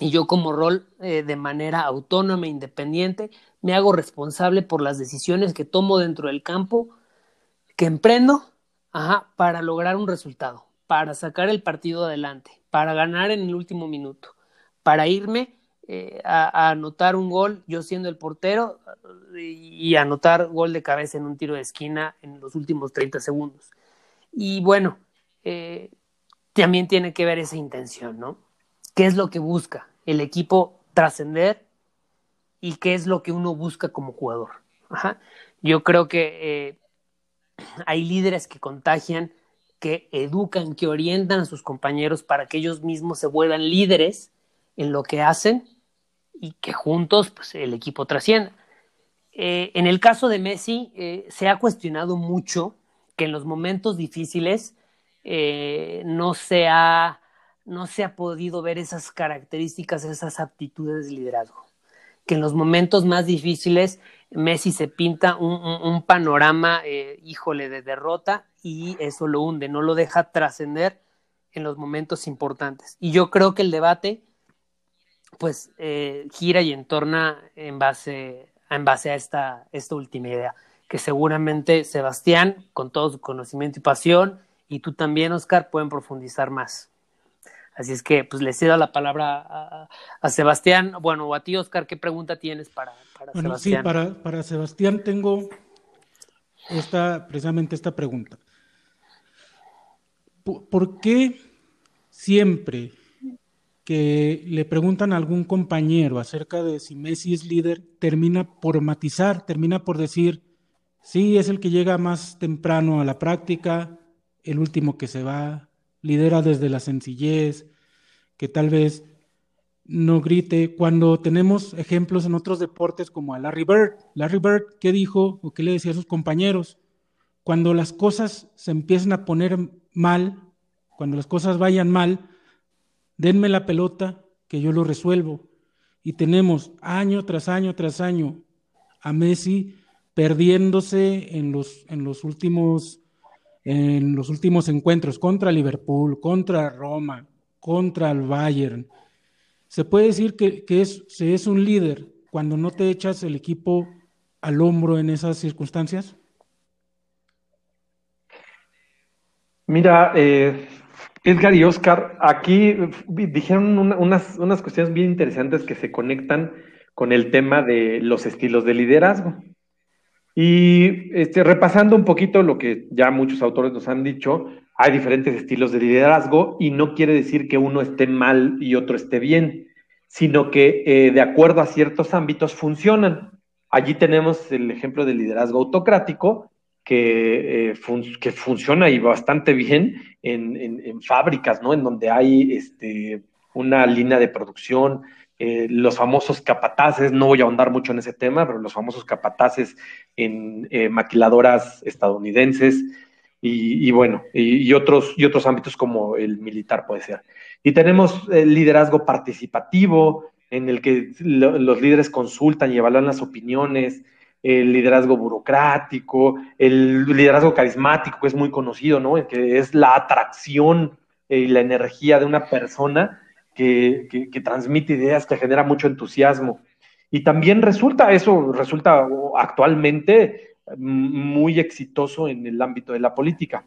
y yo como rol eh, de manera autónoma e independiente me hago responsable por las decisiones que tomo dentro del campo, que emprendo para lograr un resultado, para sacar el partido adelante, para ganar en el último minuto, para irme eh, a, anotar un gol, yo siendo el portero, y, anotar gol de cabeza en un tiro de esquina en los últimos 30 segundos. Y bueno, eh, también tiene que ver esa intención, ¿no? ¿Qué es lo que busca el equipo trascender y qué es lo que uno busca como jugador? Yo creo que eh, hay líderes que contagian, que educan, que orientan a sus compañeros para que ellos mismos se vuelvan líderes en lo que hacen y que juntos pues, el equipo trascienda. Eh, en el caso de Messi, eh, se ha cuestionado mucho que en los momentos difíciles eh, no, se ha, no se ha podido ver esas características, esas aptitudes de liderazgo. Que en los momentos más difíciles Messi se pinta un, un panorama, híjole, de derrota y eso lo hunde, no lo deja trascender en los momentos importantes. Y yo creo que el debate pues eh, gira y entorna en base, en base a esta, esta última idea, que seguramente Sebastián, con todo su conocimiento y pasión, y tú también, Oscar, pueden profundizar más. Así es que pues le cedo la palabra a, Sebastián. Bueno, o a ti, Oscar, ¿qué pregunta tienes para, para bueno, Sí, para, para Sebastián tengo esta, precisamente esta pregunta. ¿Por qué siempre que le preguntan a algún compañero acerca de si Messi es líder, termina por matizar, termina por decir, sí, es el que llega más temprano a la práctica, el último que se va, lidera desde la sencillez, que tal vez no grite. Cuando tenemos ejemplos en otros deportes como a Larry Bird, Larry Bird, ¿qué dijo o qué le decía a sus compañeros? Cuando las cosas se empiezan a poner mal, cuando las cosas vayan mal, denme la pelota que yo lo resuelvo. Y tenemos año tras año tras año a Messi perdiéndose en los, en los últimos en los últimos encuentros contra Liverpool, contra Roma, contra el Bayern. Se puede decir que, que es, se es un líder cuando no te echas el equipo al hombro en esas circunstancias? Mira, eh, Edgar y Oscar, aquí dijeron unas, unas cuestiones bien interesantes que se conectan con el tema de los estilos de liderazgo. Y este, repasando un poquito lo que ya muchos autores nos han dicho, hay diferentes estilos de liderazgo y no quiere decir que uno esté mal y otro esté bien, sino que eh, de acuerdo a ciertos ámbitos funcionan. Allí tenemos el ejemplo del liderazgo autocrático, que, eh, que funciona y bastante bien en, fábricas, ¿no? En donde hay este, una línea de producción, eh, los famosos capataces, no voy a ahondar mucho en ese tema, pero los famosos capataces en eh, maquiladoras estadounidenses y, bueno, y, otros, y otros ámbitos como el militar puede ser. Y tenemos el liderazgo participativo, en el que los líderes consultan y evalúan las opiniones, el liderazgo burocrático, el liderazgo carismático, que es muy conocido, ¿no? Que es la atracción y la energía de una persona que, transmite ideas, que genera mucho entusiasmo. Y también resulta, eso resulta actualmente muy exitoso en el ámbito de la política.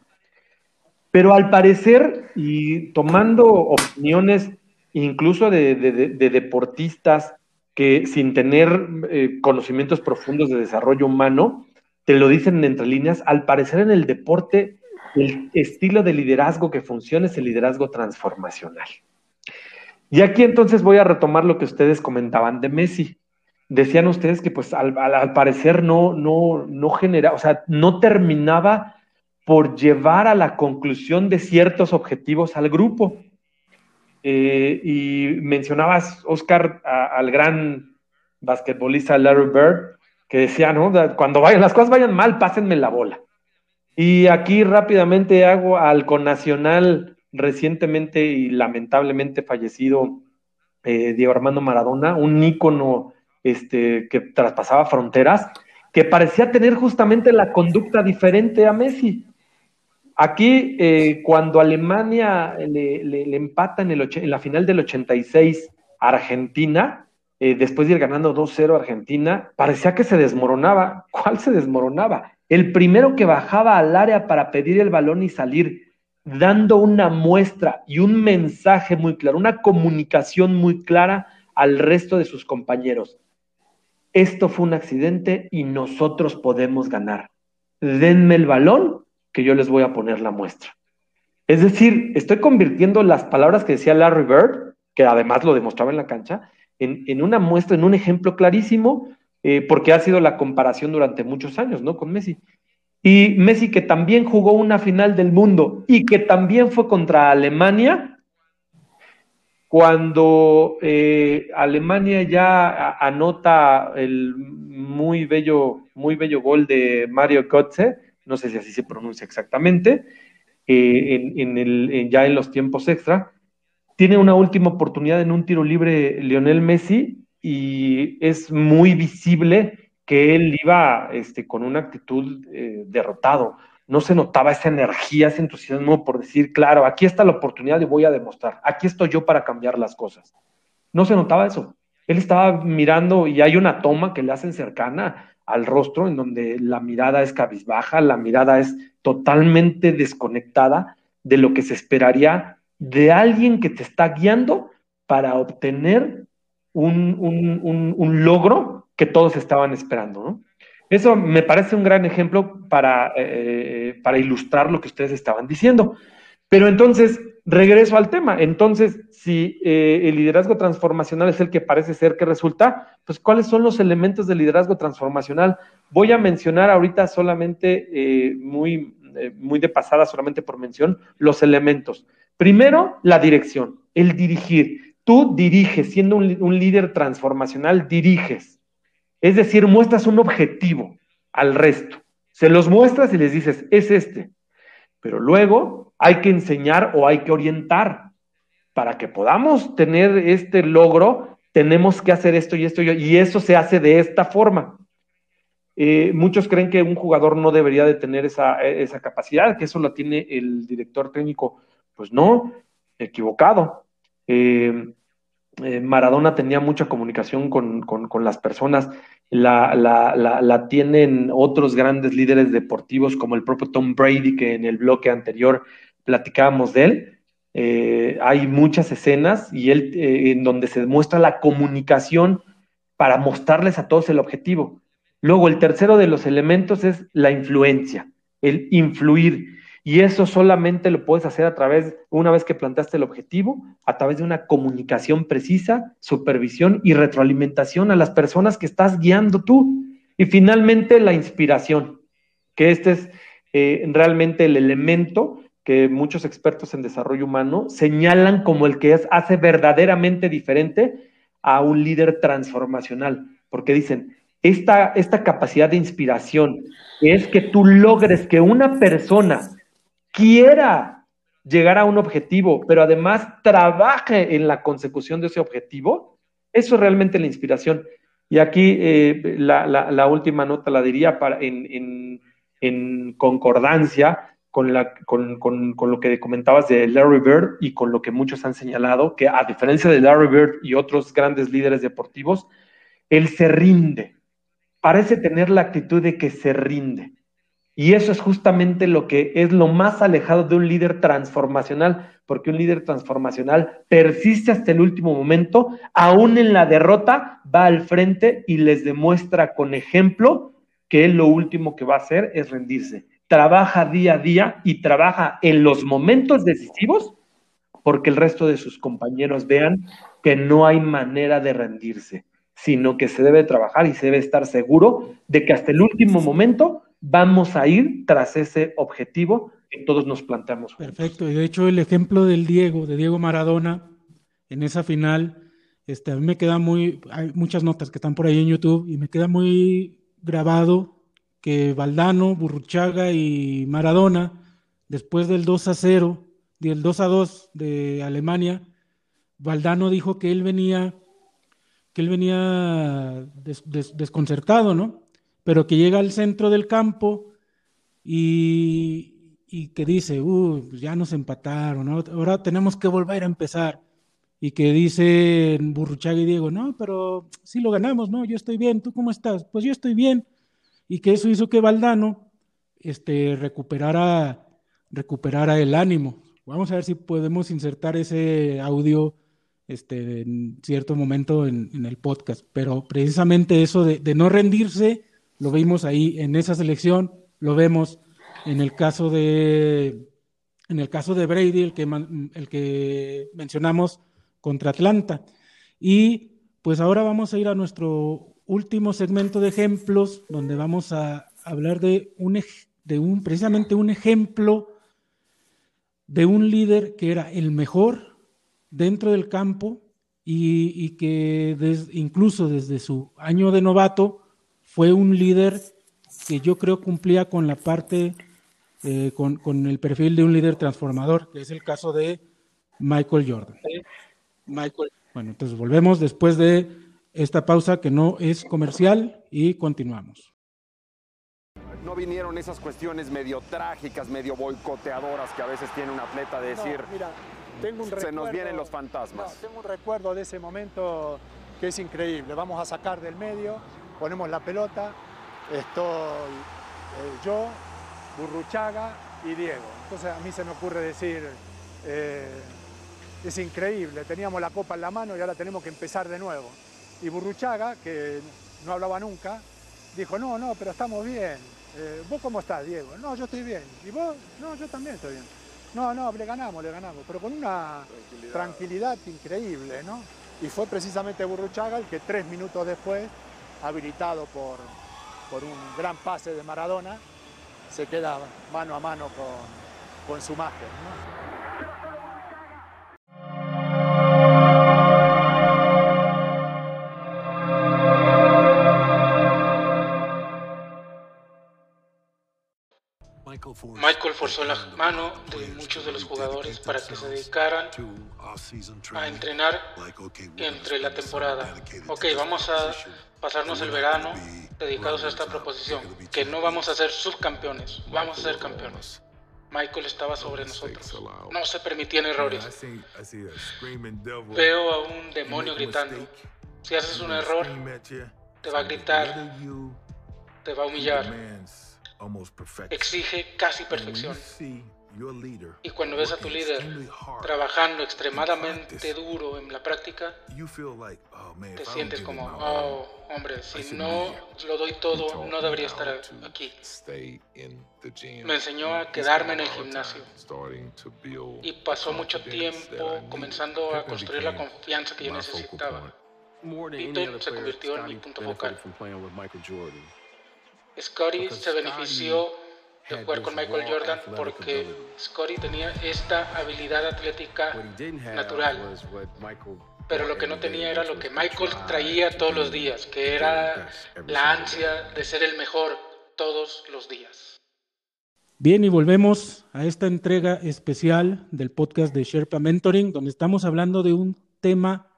Pero al parecer, y tomando opiniones incluso de deportistas que sin tener eh, conocimientos profundos de desarrollo humano, te lo dicen entre líneas, al parecer en el deporte el estilo de liderazgo que funciona es el liderazgo transformacional. Y aquí entonces voy a retomar lo que ustedes comentaban de Messi. Decían ustedes que pues al, parecer no, no, no genera, o sea, no terminaba por llevar a la conclusión de ciertos objetivos al grupo. Eh, y mencionabas, Oscar, al gran basquetbolista Larry Bird, que decía, ¿no? Cuando vayan, las cosas vayan mal, pásenme la bola. Y aquí rápidamente hago al conacional recientemente y lamentablemente fallecido eh, Diego Armando Maradona, un ícono este, que traspasaba fronteras, que parecía tener justamente la conducta diferente a Messi. Aquí, eh, cuando Alemania le, empata en, el, la final del 86 a Argentina, eh, después de ir ganando 2-0 Argentina, parecía que se desmoronaba. ¿Cuál se desmoronaba? El primero que bajaba al área para pedir el balón y salir, dando una muestra y un mensaje muy claro, una comunicación muy clara al resto de sus compañeros. Esto fue un accidente y nosotros podemos ganar. Denme el balón que yo les voy a poner la muestra. Es decir, estoy convirtiendo las palabras que decía Larry Bird, que además lo demostraba en la cancha, en, una muestra, en un ejemplo clarísimo, eh, porque ha sido la comparación durante muchos años, ¿no? Con Messi. Y Messi que también jugó una final del mundo y que también fue contra Alemania, cuando eh, Alemania ya anota el muy bello, muy bello gol de Mario Götze, no sé si así se pronuncia exactamente, eh, ya en los tiempos extra. Tiene una última oportunidad en un tiro libre Lionel Messi y es muy visible que él iba este, con una actitud eh, derrotado. No se notaba esa energía, ese entusiasmo por decir, claro, aquí está la oportunidad y voy a demostrar, aquí estoy yo para cambiar las cosas. No se notaba eso. Él estaba mirando y hay una toma que le hacen cercana al rostro, en donde la mirada es cabizbaja, la mirada es totalmente desconectada de lo que se esperaría de alguien que te está guiando para obtener un, logro que todos estaban esperando. Eso me parece un gran ejemplo para, eh, para ilustrar lo que ustedes estaban diciendo. Pero entonces, regreso al tema. Entonces, si eh, el liderazgo transformacional es el que parece ser que resulta, pues ¿cuáles son los elementos del liderazgo transformacional? Voy a mencionar ahorita solamente, eh, muy, eh, muy de pasada, solamente por mención, los elementos. Primero, la dirección, el dirigir. Tú diriges, siendo un, un líder transformacional, diriges. Es decir, muestras un objetivo al resto. Se los muestras y les dices, es este. Pero luego hay que enseñar o hay que orientar. Para que podamos tener este logro, tenemos que hacer esto y esto y eso se hace de esta forma. Eh, muchos creen que un jugador no debería de tener esa, capacidad, que eso lo tiene el director técnico. Pues no, equivocado. Eh, eh, Maradona tenía mucha comunicación con, las personas, la, la, tienen otros grandes líderes deportivos como el propio Tom Brady, que en el bloque anterior platicábamos de él. Eh, hay muchas escenas y él eh, en donde se demuestra la comunicación para mostrarles a todos el objetivo. Luego, el tercero de los elementos es la influencia, el influir. Y eso solamente lo puedes hacer a través, una vez que plantaste el objetivo, a través de una comunicación precisa, supervisión y retroalimentación a las personas que estás guiando tú. Y finalmente, la inspiración, que este es eh, realmente el elemento que muchos expertos en desarrollo humano señalan como el que hace verdaderamente diferente a un líder transformacional, porque dicen, esta, esta capacidad de inspiración es que tú logres que una persona quiera llegar a un objetivo, pero además trabaje en la consecución de ese objetivo, eso es realmente la inspiración. Y aquí eh, la, última nota la diría para, en, en concordancia con, lo que comentabas de Larry Bird y con lo que muchos han señalado, que a diferencia de Larry Bird y otros grandes líderes deportivos, él se rinde. Parece tener la actitud de que se rinde. Y eso es justamente lo que es lo más alejado de un líder transformacional, porque un líder transformacional persiste hasta el último momento, aún en la derrota, va al frente y les demuestra con ejemplo que él lo último que va a hacer es rendirse trabaja día a día y trabaja en los momentos decisivos porque el resto de sus compañeros vean que no hay manera de rendirse, sino que se debe trabajar y se debe estar seguro de que hasta el último momento vamos a ir tras ese objetivo que todos nos planteamos. Perfecto, y de hecho el ejemplo del Diego, de Diego Maradona, en esa final, este, a mí me queda muy, hay muchas notas que están por ahí en YouTube y me queda muy grabado que Valdano, Burruchaga y Maradona, después del 2 a 0, del 2 a 2 de Alemania, Valdano dijo que él venía, que él venía desconcertado, ¿no? pero que llega al centro del campo y, y que dice, uh, ya nos empataron, ahora tenemos que volver a empezar. Y que dice Burruchaga y Diego, no, pero sí lo ganamos, no, yo estoy bien, ¿tú cómo estás? Pues yo estoy bien. Y que eso hizo que Valdano este, recuperara, recuperara el ánimo. Vamos a ver si podemos insertar ese audio este, en cierto momento en, el podcast, pero precisamente eso de, de, no rendirse, lo vimos ahí en esa selección, lo vemos en el caso de, en el caso de Brady, el que, el que mencionamos contra Atlanta. Y pues ahora vamos a ir a nuestro último segmento de ejemplos, donde vamos a hablar de un, de un precisamente un ejemplo de un líder que era el mejor dentro del campo y, que incluso desde su año de novato fue un líder que yo creo cumplía con la parte, eh, con, con, el perfil de un líder transformador, que es el caso de Michael Jordan. Michael. Bueno, entonces volvemos después de esta pausa que no es comercial y continuamos no vinieron esas cuestiones medio trágicas, medio boicoteadoras que a veces tiene un atleta de decir, mira, tengo un se nos vienen los fantasmas. tengo un recuerdo de ese momento que es increíble. Vamos a sacar del medio, ponemos la pelota, estoy eh, yo, Burruchaga y Diego. Entonces a mí se me ocurre decir, eh, es increíble, teníamos la copa en la mano y ahora tenemos que empezar de nuevo. Y Burruchaga, que no hablaba nunca, dijo, no, no, pero estamos bien, eh, ¿Vos cómo estás, Diego? No, yo estoy bien. ¿Y vos? No, yo también estoy bien. No, no, le ganamos, le ganamos, pero con una tranquilidad, increíble, ¿no? Y fue precisamente Burruchaga el que tres minutos después, habilitado por, por un gran pase de Maradona, se queda mano a mano con, con su máster. ¿no? Michael forzó la mano de muchos de los jugadores para que se dedicaran a entrenar entre la temporada. Ok, vamos a pasarnos el verano dedicados a esta proposición, que no vamos a ser subcampeones, vamos a ser campeones. Michael estaba sobre nosotros. No se permitían errores. Veo a un demonio gritando. Si haces un error, te va a gritar, te va a humillar exige casi perfección. Y cuando ves a tu líder trabajando extremadamente duro en la práctica, oh, te sientes como, oh, hombre, si no lo doy todo, no debería estar aquí. Me enseñó a quedarme en el gimnasio. Y pasó mucho tiempo comenzando a construir la confianza que yo necesitaba. Pippen se convirtió en mi punto focal. Scotty se benefició de jugar con Michael Jordan porque Scotty tenía esta habilidad atlética natural. Pero lo que no tenía era lo que Michael traía todos los días, que era la ansia de ser el mejor todos los días. Bien, y volvemos a esta entrega especial del podcast de Sherpa Mentoring, donde estamos hablando de un tema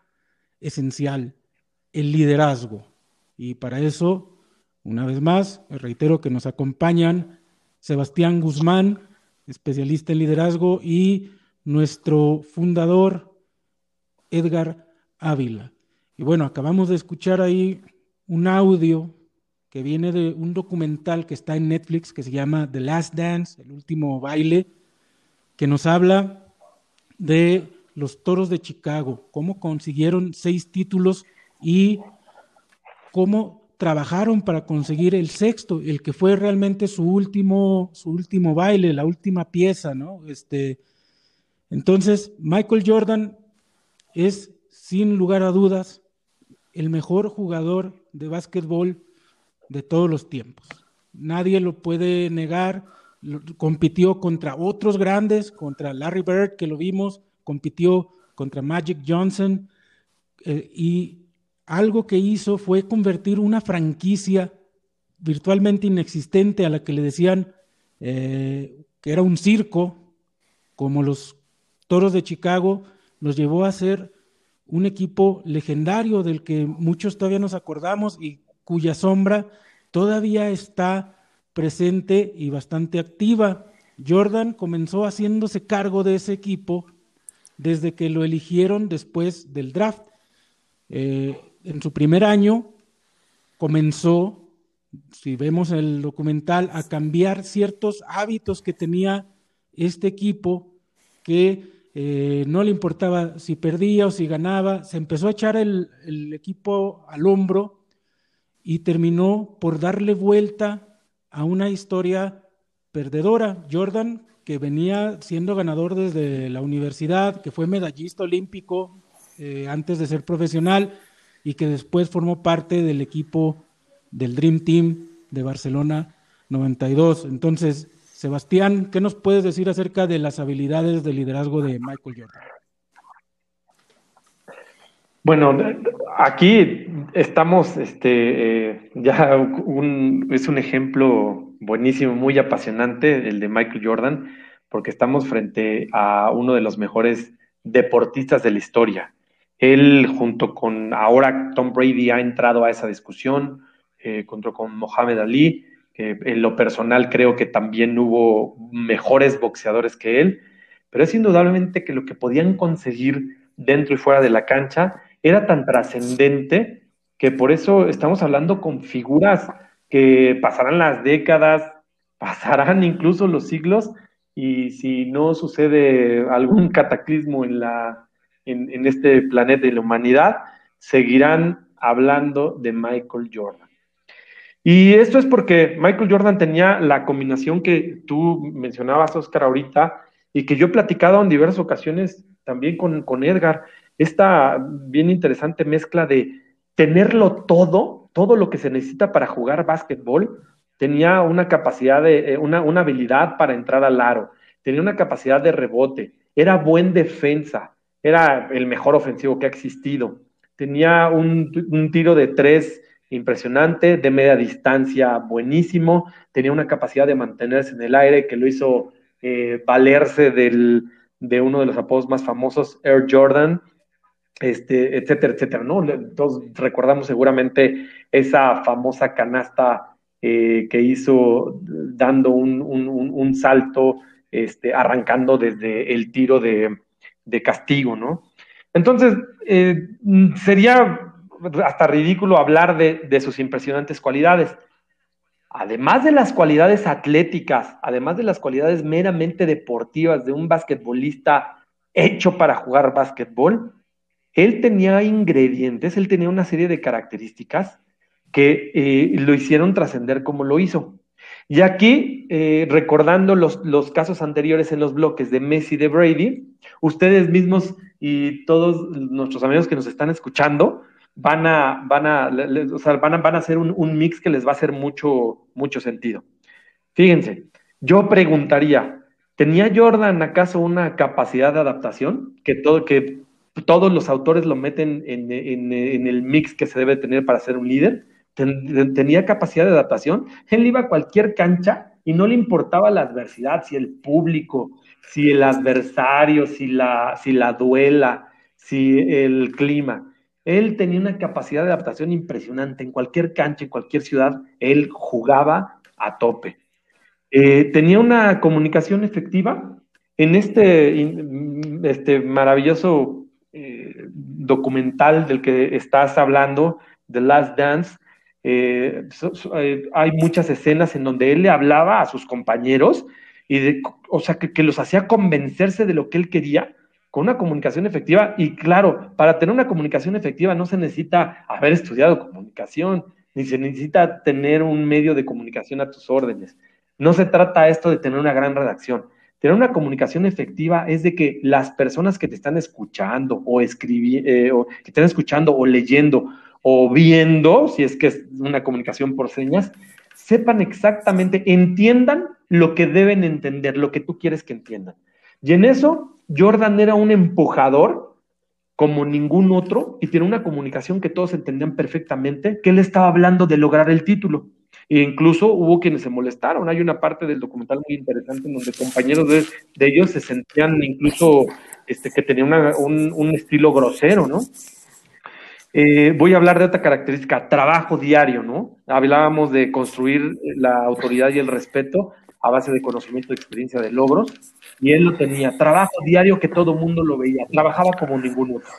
esencial, el liderazgo. Y para eso una vez más, reitero que nos acompañan Sebastián Guzmán, especialista en liderazgo, y nuestro fundador, Edgar Ávila. Y bueno, acabamos de escuchar ahí un audio que viene de un documental que está en Netflix que se llama The Last Dance, el último baile, que nos habla de los Toros de Chicago, cómo consiguieron seis títulos y cómo trabajaron para conseguir el sexto, el que fue realmente su último, su último baile, la última pieza, ¿no? Este, entonces, Michael Jordan es, sin lugar a dudas, el mejor jugador de básquetbol de todos los tiempos. Nadie lo puede negar. Compitió contra otros grandes, contra Larry Bird, que lo vimos, compitió contra Magic Johnson, eh, y algo que hizo fue convertir una franquicia virtualmente inexistente a la que le decían eh, que era un circo, como los Toros de Chicago, los llevó a ser un equipo legendario del que muchos todavía nos acordamos y cuya sombra todavía está presente y bastante activa. Jordan comenzó haciéndose cargo de ese equipo desde que lo eligieron después del draft. Eh, en su primer año comenzó, si vemos el documental, a cambiar ciertos hábitos que tenía este equipo que eh, no le importaba si perdía o si ganaba, se empezó a echar el, equipo al hombro y terminó por darle vuelta a una historia perdedora. Jordan, que venía siendo ganador desde la universidad, que fue medallista olímpico eh, antes de ser profesional y que después formó parte del equipo del Dream Team de Barcelona 92. Entonces, Sebastián, ¿qué nos puedes decir acerca de las habilidades de liderazgo de Michael Jordan? Bueno, aquí estamos, este, eh, ya un, es un ejemplo buenísimo, muy apasionante, el de Michael Jordan, porque estamos frente a uno de los mejores deportistas de la historia. Él, junto con ahora Tom Brady, ha entrado a esa discusión, eh, con Mohamed Ali, que en lo personal creo que también hubo mejores boxeadores que él, pero es indudablemente que lo que podían conseguir dentro y fuera de la cancha era tan trascendente que por eso estamos hablando con figuras que pasarán las décadas, pasarán incluso los siglos, y si no sucede algún cataclismo en, la, en, este planeta de la humanidad, seguirán hablando de Michael Jordan. Y esto es porque Michael Jordan tenía la combinación que tú mencionabas, Oscar, ahorita, y que yo he platicado en diversas ocasiones también con, con Edgar, esta bien interesante mezcla de tenerlo todo, todo lo que se necesita para jugar básquetbol, tenía una capacidad de, eh, una, una habilidad para entrar al aro, tenía una capacidad de rebote, era buen defensa, era el mejor ofensivo que ha existido, tenía un, un tiro de tres impresionante, de media distancia buenísimo, tenía una capacidad de mantenerse en el aire que lo hizo eh, valerse del, de uno de los apodos más famosos, Air Jordan, este, etcétera, etcétera, ¿no? Todos recordamos seguramente esa famosa canasta eh, que hizo dando un, un, salto, este, arrancando desde el tiro de, de castigo, ¿no? Entonces, eh, sería hasta ridículo hablar de, sus impresionantes cualidades. Además de las cualidades atléticas, además de las cualidades meramente deportivas de un basquetbolista hecho para jugar basquetbol, él tenía ingredientes, él tenía una serie de características que eh, lo hicieron trascender como lo hizo. Y aquí, eh, recordando los, los, casos anteriores en los bloques de Messi y de Brady, ustedes mismos y todos nuestros amigos que nos están escuchando van a, van a, van a, van a hacer un, un, mix que les va a hacer mucho, mucho sentido. Fíjense, yo preguntaría, ¿tenía Jordan acaso una capacidad de adaptación que, todo, que todos los autores lo meten en, el mix que se debe tener para ser un líder. Tenía capacidad de adaptación. Él iba a cualquier cancha y no le importaba la adversidad, si el público, si el adversario, si la, si la duela, si el clima. Él tenía una capacidad de adaptación impresionante. En cualquier cancha, en cualquier ciudad, él jugaba a tope. Eh, tenía una comunicación efectiva. En este, este maravilloso eh, documental del que estás hablando, The Last Dance, eh, eh, hay muchas escenas en donde él le hablaba a sus compañeros y de, o sea, que, los hacía convencerse de lo que él quería con una comunicación efectiva. Y claro, para tener una comunicación efectiva no se necesita haber estudiado comunicación, ni se necesita tener un medio de comunicación a tus órdenes. No se trata esto de tener una gran redacción. Tener una comunicación efectiva es de que las personas que te están escuchando o escribiendo, eh, o que están escuchando o leyendo o viendo, si es que es una comunicación por señas, sepan exactamente, entiendan lo que deben entender, lo que tú quieres que entiendan. Y en eso, Jordan era un empujador como ningún otro y tiene una comunicación que todos entendían perfectamente, que él estaba hablando de lograr el título. E incluso hubo quienes se molestaron. Hay una parte del documental muy interesante en donde compañeros de, ellos se sentían incluso este, que tenían un, estilo grosero, ¿no? Eh, voy a hablar de otra característica, trabajo diario, ¿no? Hablábamos de construir la autoridad y el respeto a base de conocimiento, experiencia, de logros, y él lo tenía. Trabajo diario que todo mundo lo veía, trabajaba como ningún otro.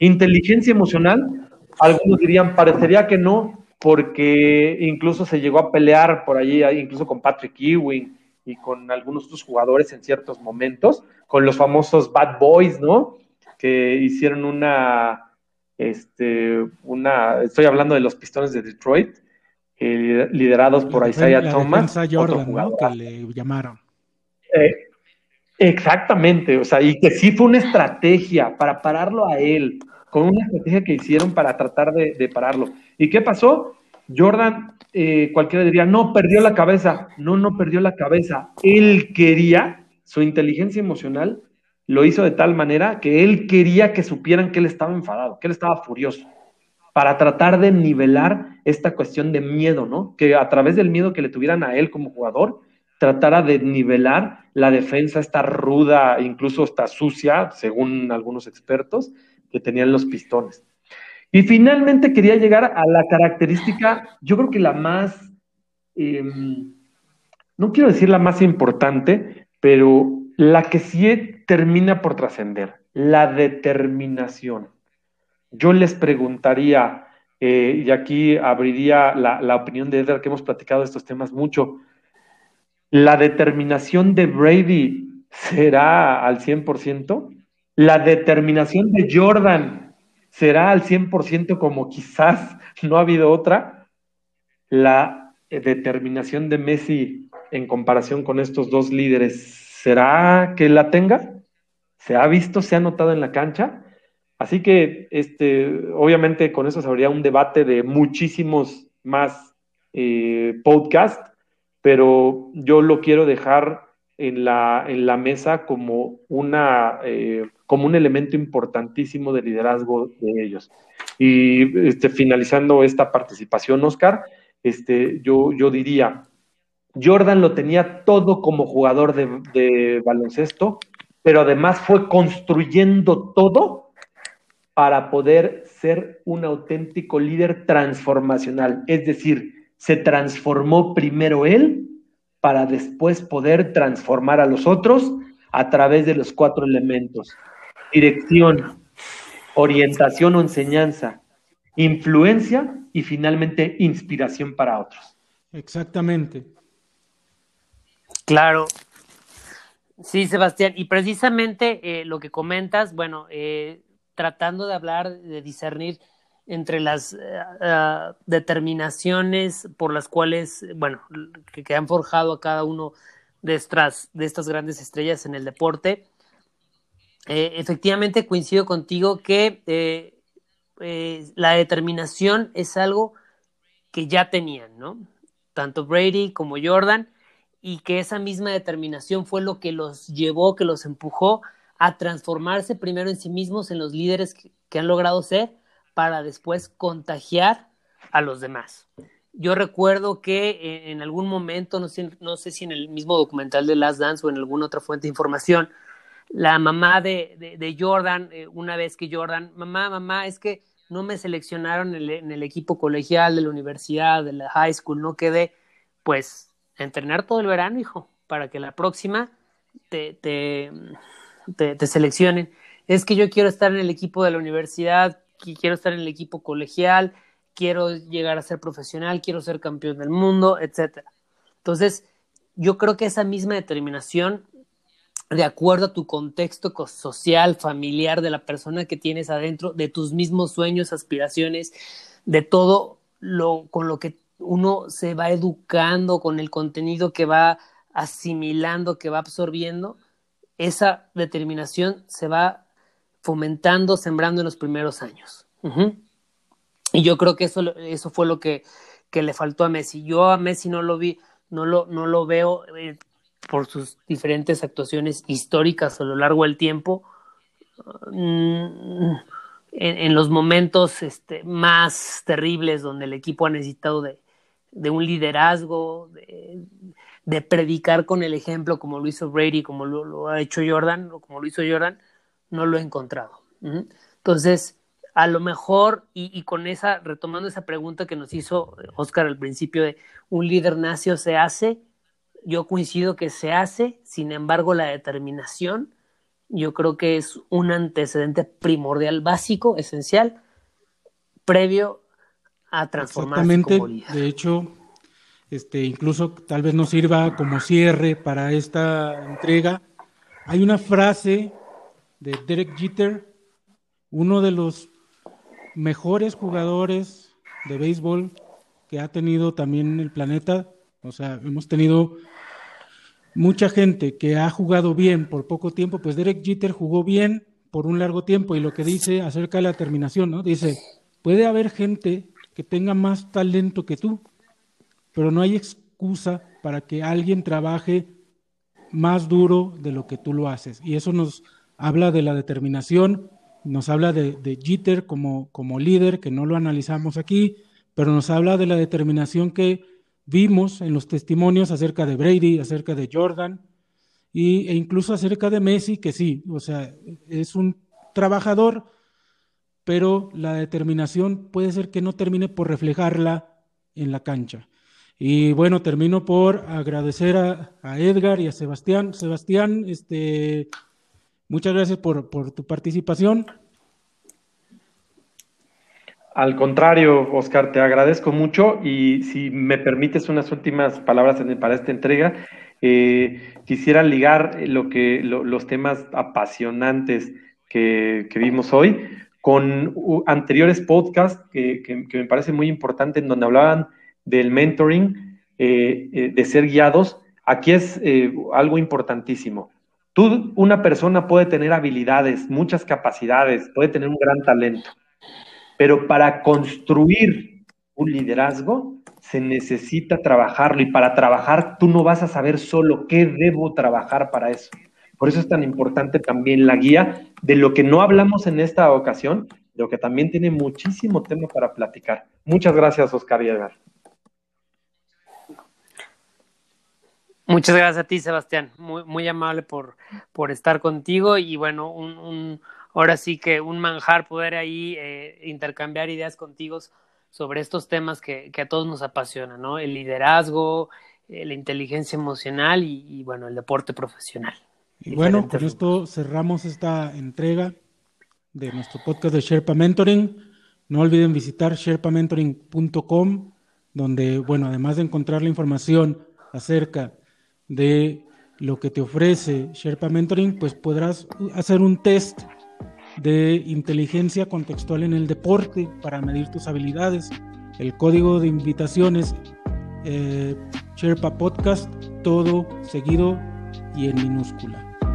Inteligencia emocional, algunos dirían, parecería que no, porque incluso se llegó a pelear por allí, incluso con Patrick Ewing y con algunos otros jugadores en ciertos momentos, con los famosos Bad Boys, ¿no? Que hicieron una, este, una, estoy hablando de los Pistones de Detroit, eh, liderados por Isaiah Thomas, Jordan, ¿no? que le llamaron. Eh, exactamente, o sea, y que sí fue una estrategia para pararlo a él, con una estrategia que hicieron para tratar de, pararlo. ¿Y qué pasó? Jordan, eh, cualquiera diría, no, perdió la cabeza. No, no perdió la cabeza. Él quería, su inteligencia emocional lo hizo de tal manera que él quería que supieran que él estaba enfadado, que él estaba furioso, para tratar de nivelar esta cuestión de miedo, ¿no? Que a través del miedo que le tuvieran a él como jugador, tratara de nivelar la defensa, esta ruda, incluso esta sucia, según algunos expertos, que tenían los pistones. Y finalmente quería llegar a la característica, yo creo que la más, em, no quiero decir la más importante, pero la que sí termina por trascender, la determinación. Yo les preguntaría, eh, y aquí abriría la, opinión de Edgar, que hemos platicado estos temas mucho, ¿la determinación de Brady será al 100%? La determinación de Jordan será al 100% como quizás no ha habido otra. La determinación de Messi en comparación con estos dos líderes, ¿será que la tenga? ¿Se ha visto, se ha notado en la cancha? Así que, este, obviamente, con eso se habría un debate de muchísimos más eh, podcasts, pero yo lo quiero dejar en la, en la mesa como una eh, como un elemento importantísimo de liderazgo de ellos. Y este, finalizando esta participación, Oscar, este, yo, yo diría, Jordan lo tenía todo como jugador de, baloncesto, pero además fue construyendo todo para poder ser un auténtico líder transformacional. Es decir, se transformó primero él para después poder transformar a los otros a través de los cuatro elementos dirección, orientación o enseñanza, influencia y finalmente inspiración para otros. Exactamente. Claro. Sí, Sebastián. Y precisamente eh, lo que comentas, bueno, eh, tratando de hablar, de discernir entre las eh, determinaciones por las cuales, bueno, que, han forjado a cada uno de estas, de estas grandes estrellas en el deporte, eh, efectivamente coincido contigo que la determinación es algo que ya tenían, ¿no? Tanto Brady como Jordan, y que esa misma determinación fue lo que los llevó, que los empujó a transformarse primero en sí mismos, en los líderes que, han logrado ser, para después contagiar a los demás. Yo recuerdo que en, algún momento, no sé, no sé si en el mismo documental de Last Dance o en alguna otra fuente de información, la mamá de, Jordan, eh, una vez que Jordan, mamá, mamá, es que no me seleccionaron en el, equipo colegial de la universidad, de la high school, no quedé, pues, entrenar todo el verano, hijo, para que la próxima te, te, te, seleccionen. Es que yo quiero estar en el equipo de la universidad, quiero estar en el equipo colegial, quiero llegar a ser profesional, quiero ser campeón del mundo, etcétera. Entonces, yo creo que esa misma determinación de acuerdo a tu contexto social, familiar, de la persona que tienes adentro, de tus mismos sueños, aspiraciones, de todo lo con lo que uno se va educando, con el contenido que va asimilando, que va absorbiendo, esa determinación se va fomentando, sembrando en los primeros años. Y yo creo que eso, eso fue lo que, que, le faltó a Messi. Yo a Messi no lo vi, no lo, no lo veo eh, por sus diferentes actuaciones históricas a lo largo del tiempo, mm, en, los momentos este, más terribles donde el equipo ha necesitado de, un liderazgo, de, predicar con el ejemplo como lo hizo Brady, como lo, ha hecho Jordan, o como lo hizo Jordan, no lo he encontrado. Entonces, a lo mejor, y, con esa, retomando esa pregunta que nos hizo Oscar al principio de un líder nacio se hace, yo coincido que se hace, sin embargo la determinación yo creo que es un antecedente primordial, básico, esencial, previo a transformarse como líder. De hecho, este, incluso tal vez nos sirva como cierre para esta entrega. Hay una frase de Derek Jeter, uno de los mejores jugadores de béisbol que ha tenido también el planeta. O sea, hemos tenido mucha gente que ha jugado bien por poco tiempo, pues Derek Jeter jugó bien por un largo tiempo y lo que dice acerca de la terminación, ¿no? Dice, puede haber gente que tenga más talento que tú, pero no hay excusa para que alguien trabaje más duro de lo que tú lo haces. Y eso nos habla de la determinación, nos habla de, de Jeter como, como líder, que no lo analizamos aquí, pero nos habla de la determinación que vimos en los testimonios acerca de Brady, acerca de Jordan y, e incluso acerca de Messi, que sí, o sea, es un trabajador, pero la determinación puede ser que no termine por reflejarla en la cancha. Y bueno, termino por agradecer a, Edgar y a Sebastián. Sebastián, este, muchas gracias por, tu participación. Al contrario, Oscar, te agradezco mucho y si me permites unas últimas palabras para esta entrega, eh, quisiera ligar lo que, los temas apasionantes que, vimos hoy con anteriores podcasts que, me parece muy importante en donde hablaban del mentoring, eh, eh, de ser guiados. Aquí es algo importantísimo. Tú, una persona puede tener habilidades, muchas capacidades, puede tener un gran talento pero para construir un liderazgo se necesita trabajarlo y para trabajar tú no vas a saber solo qué debo trabajar para eso. Por eso es tan importante también la guía de lo que no hablamos en esta ocasión, lo que también tiene muchísimo tema para platicar. Muchas gracias, Oscar y Edgar. Muchas gracias a ti, Sebastián. Muy, muy amable por, por estar contigo y bueno, un, ahora sí que un manjar poder ahí eh, intercambiar ideas contigo sobre estos temas que, a todos nos apasionan, ¿no? El liderazgo, eh, la inteligencia emocional y, bueno, el deporte profesional. Y bueno, con esto cerramos esta entrega de nuestro podcast de Sherpa Mentoring. No olviden visitar sherpamentoring.com, donde, bueno, además de encontrar la información acerca de lo que te ofrece Sherpa Mentoring, pues podrás hacer un test de inteligencia contextual en el deporte para medir tus habilidades. El código de invitaciones eh, Sherpa Podcast, todo seguido y en minúscula.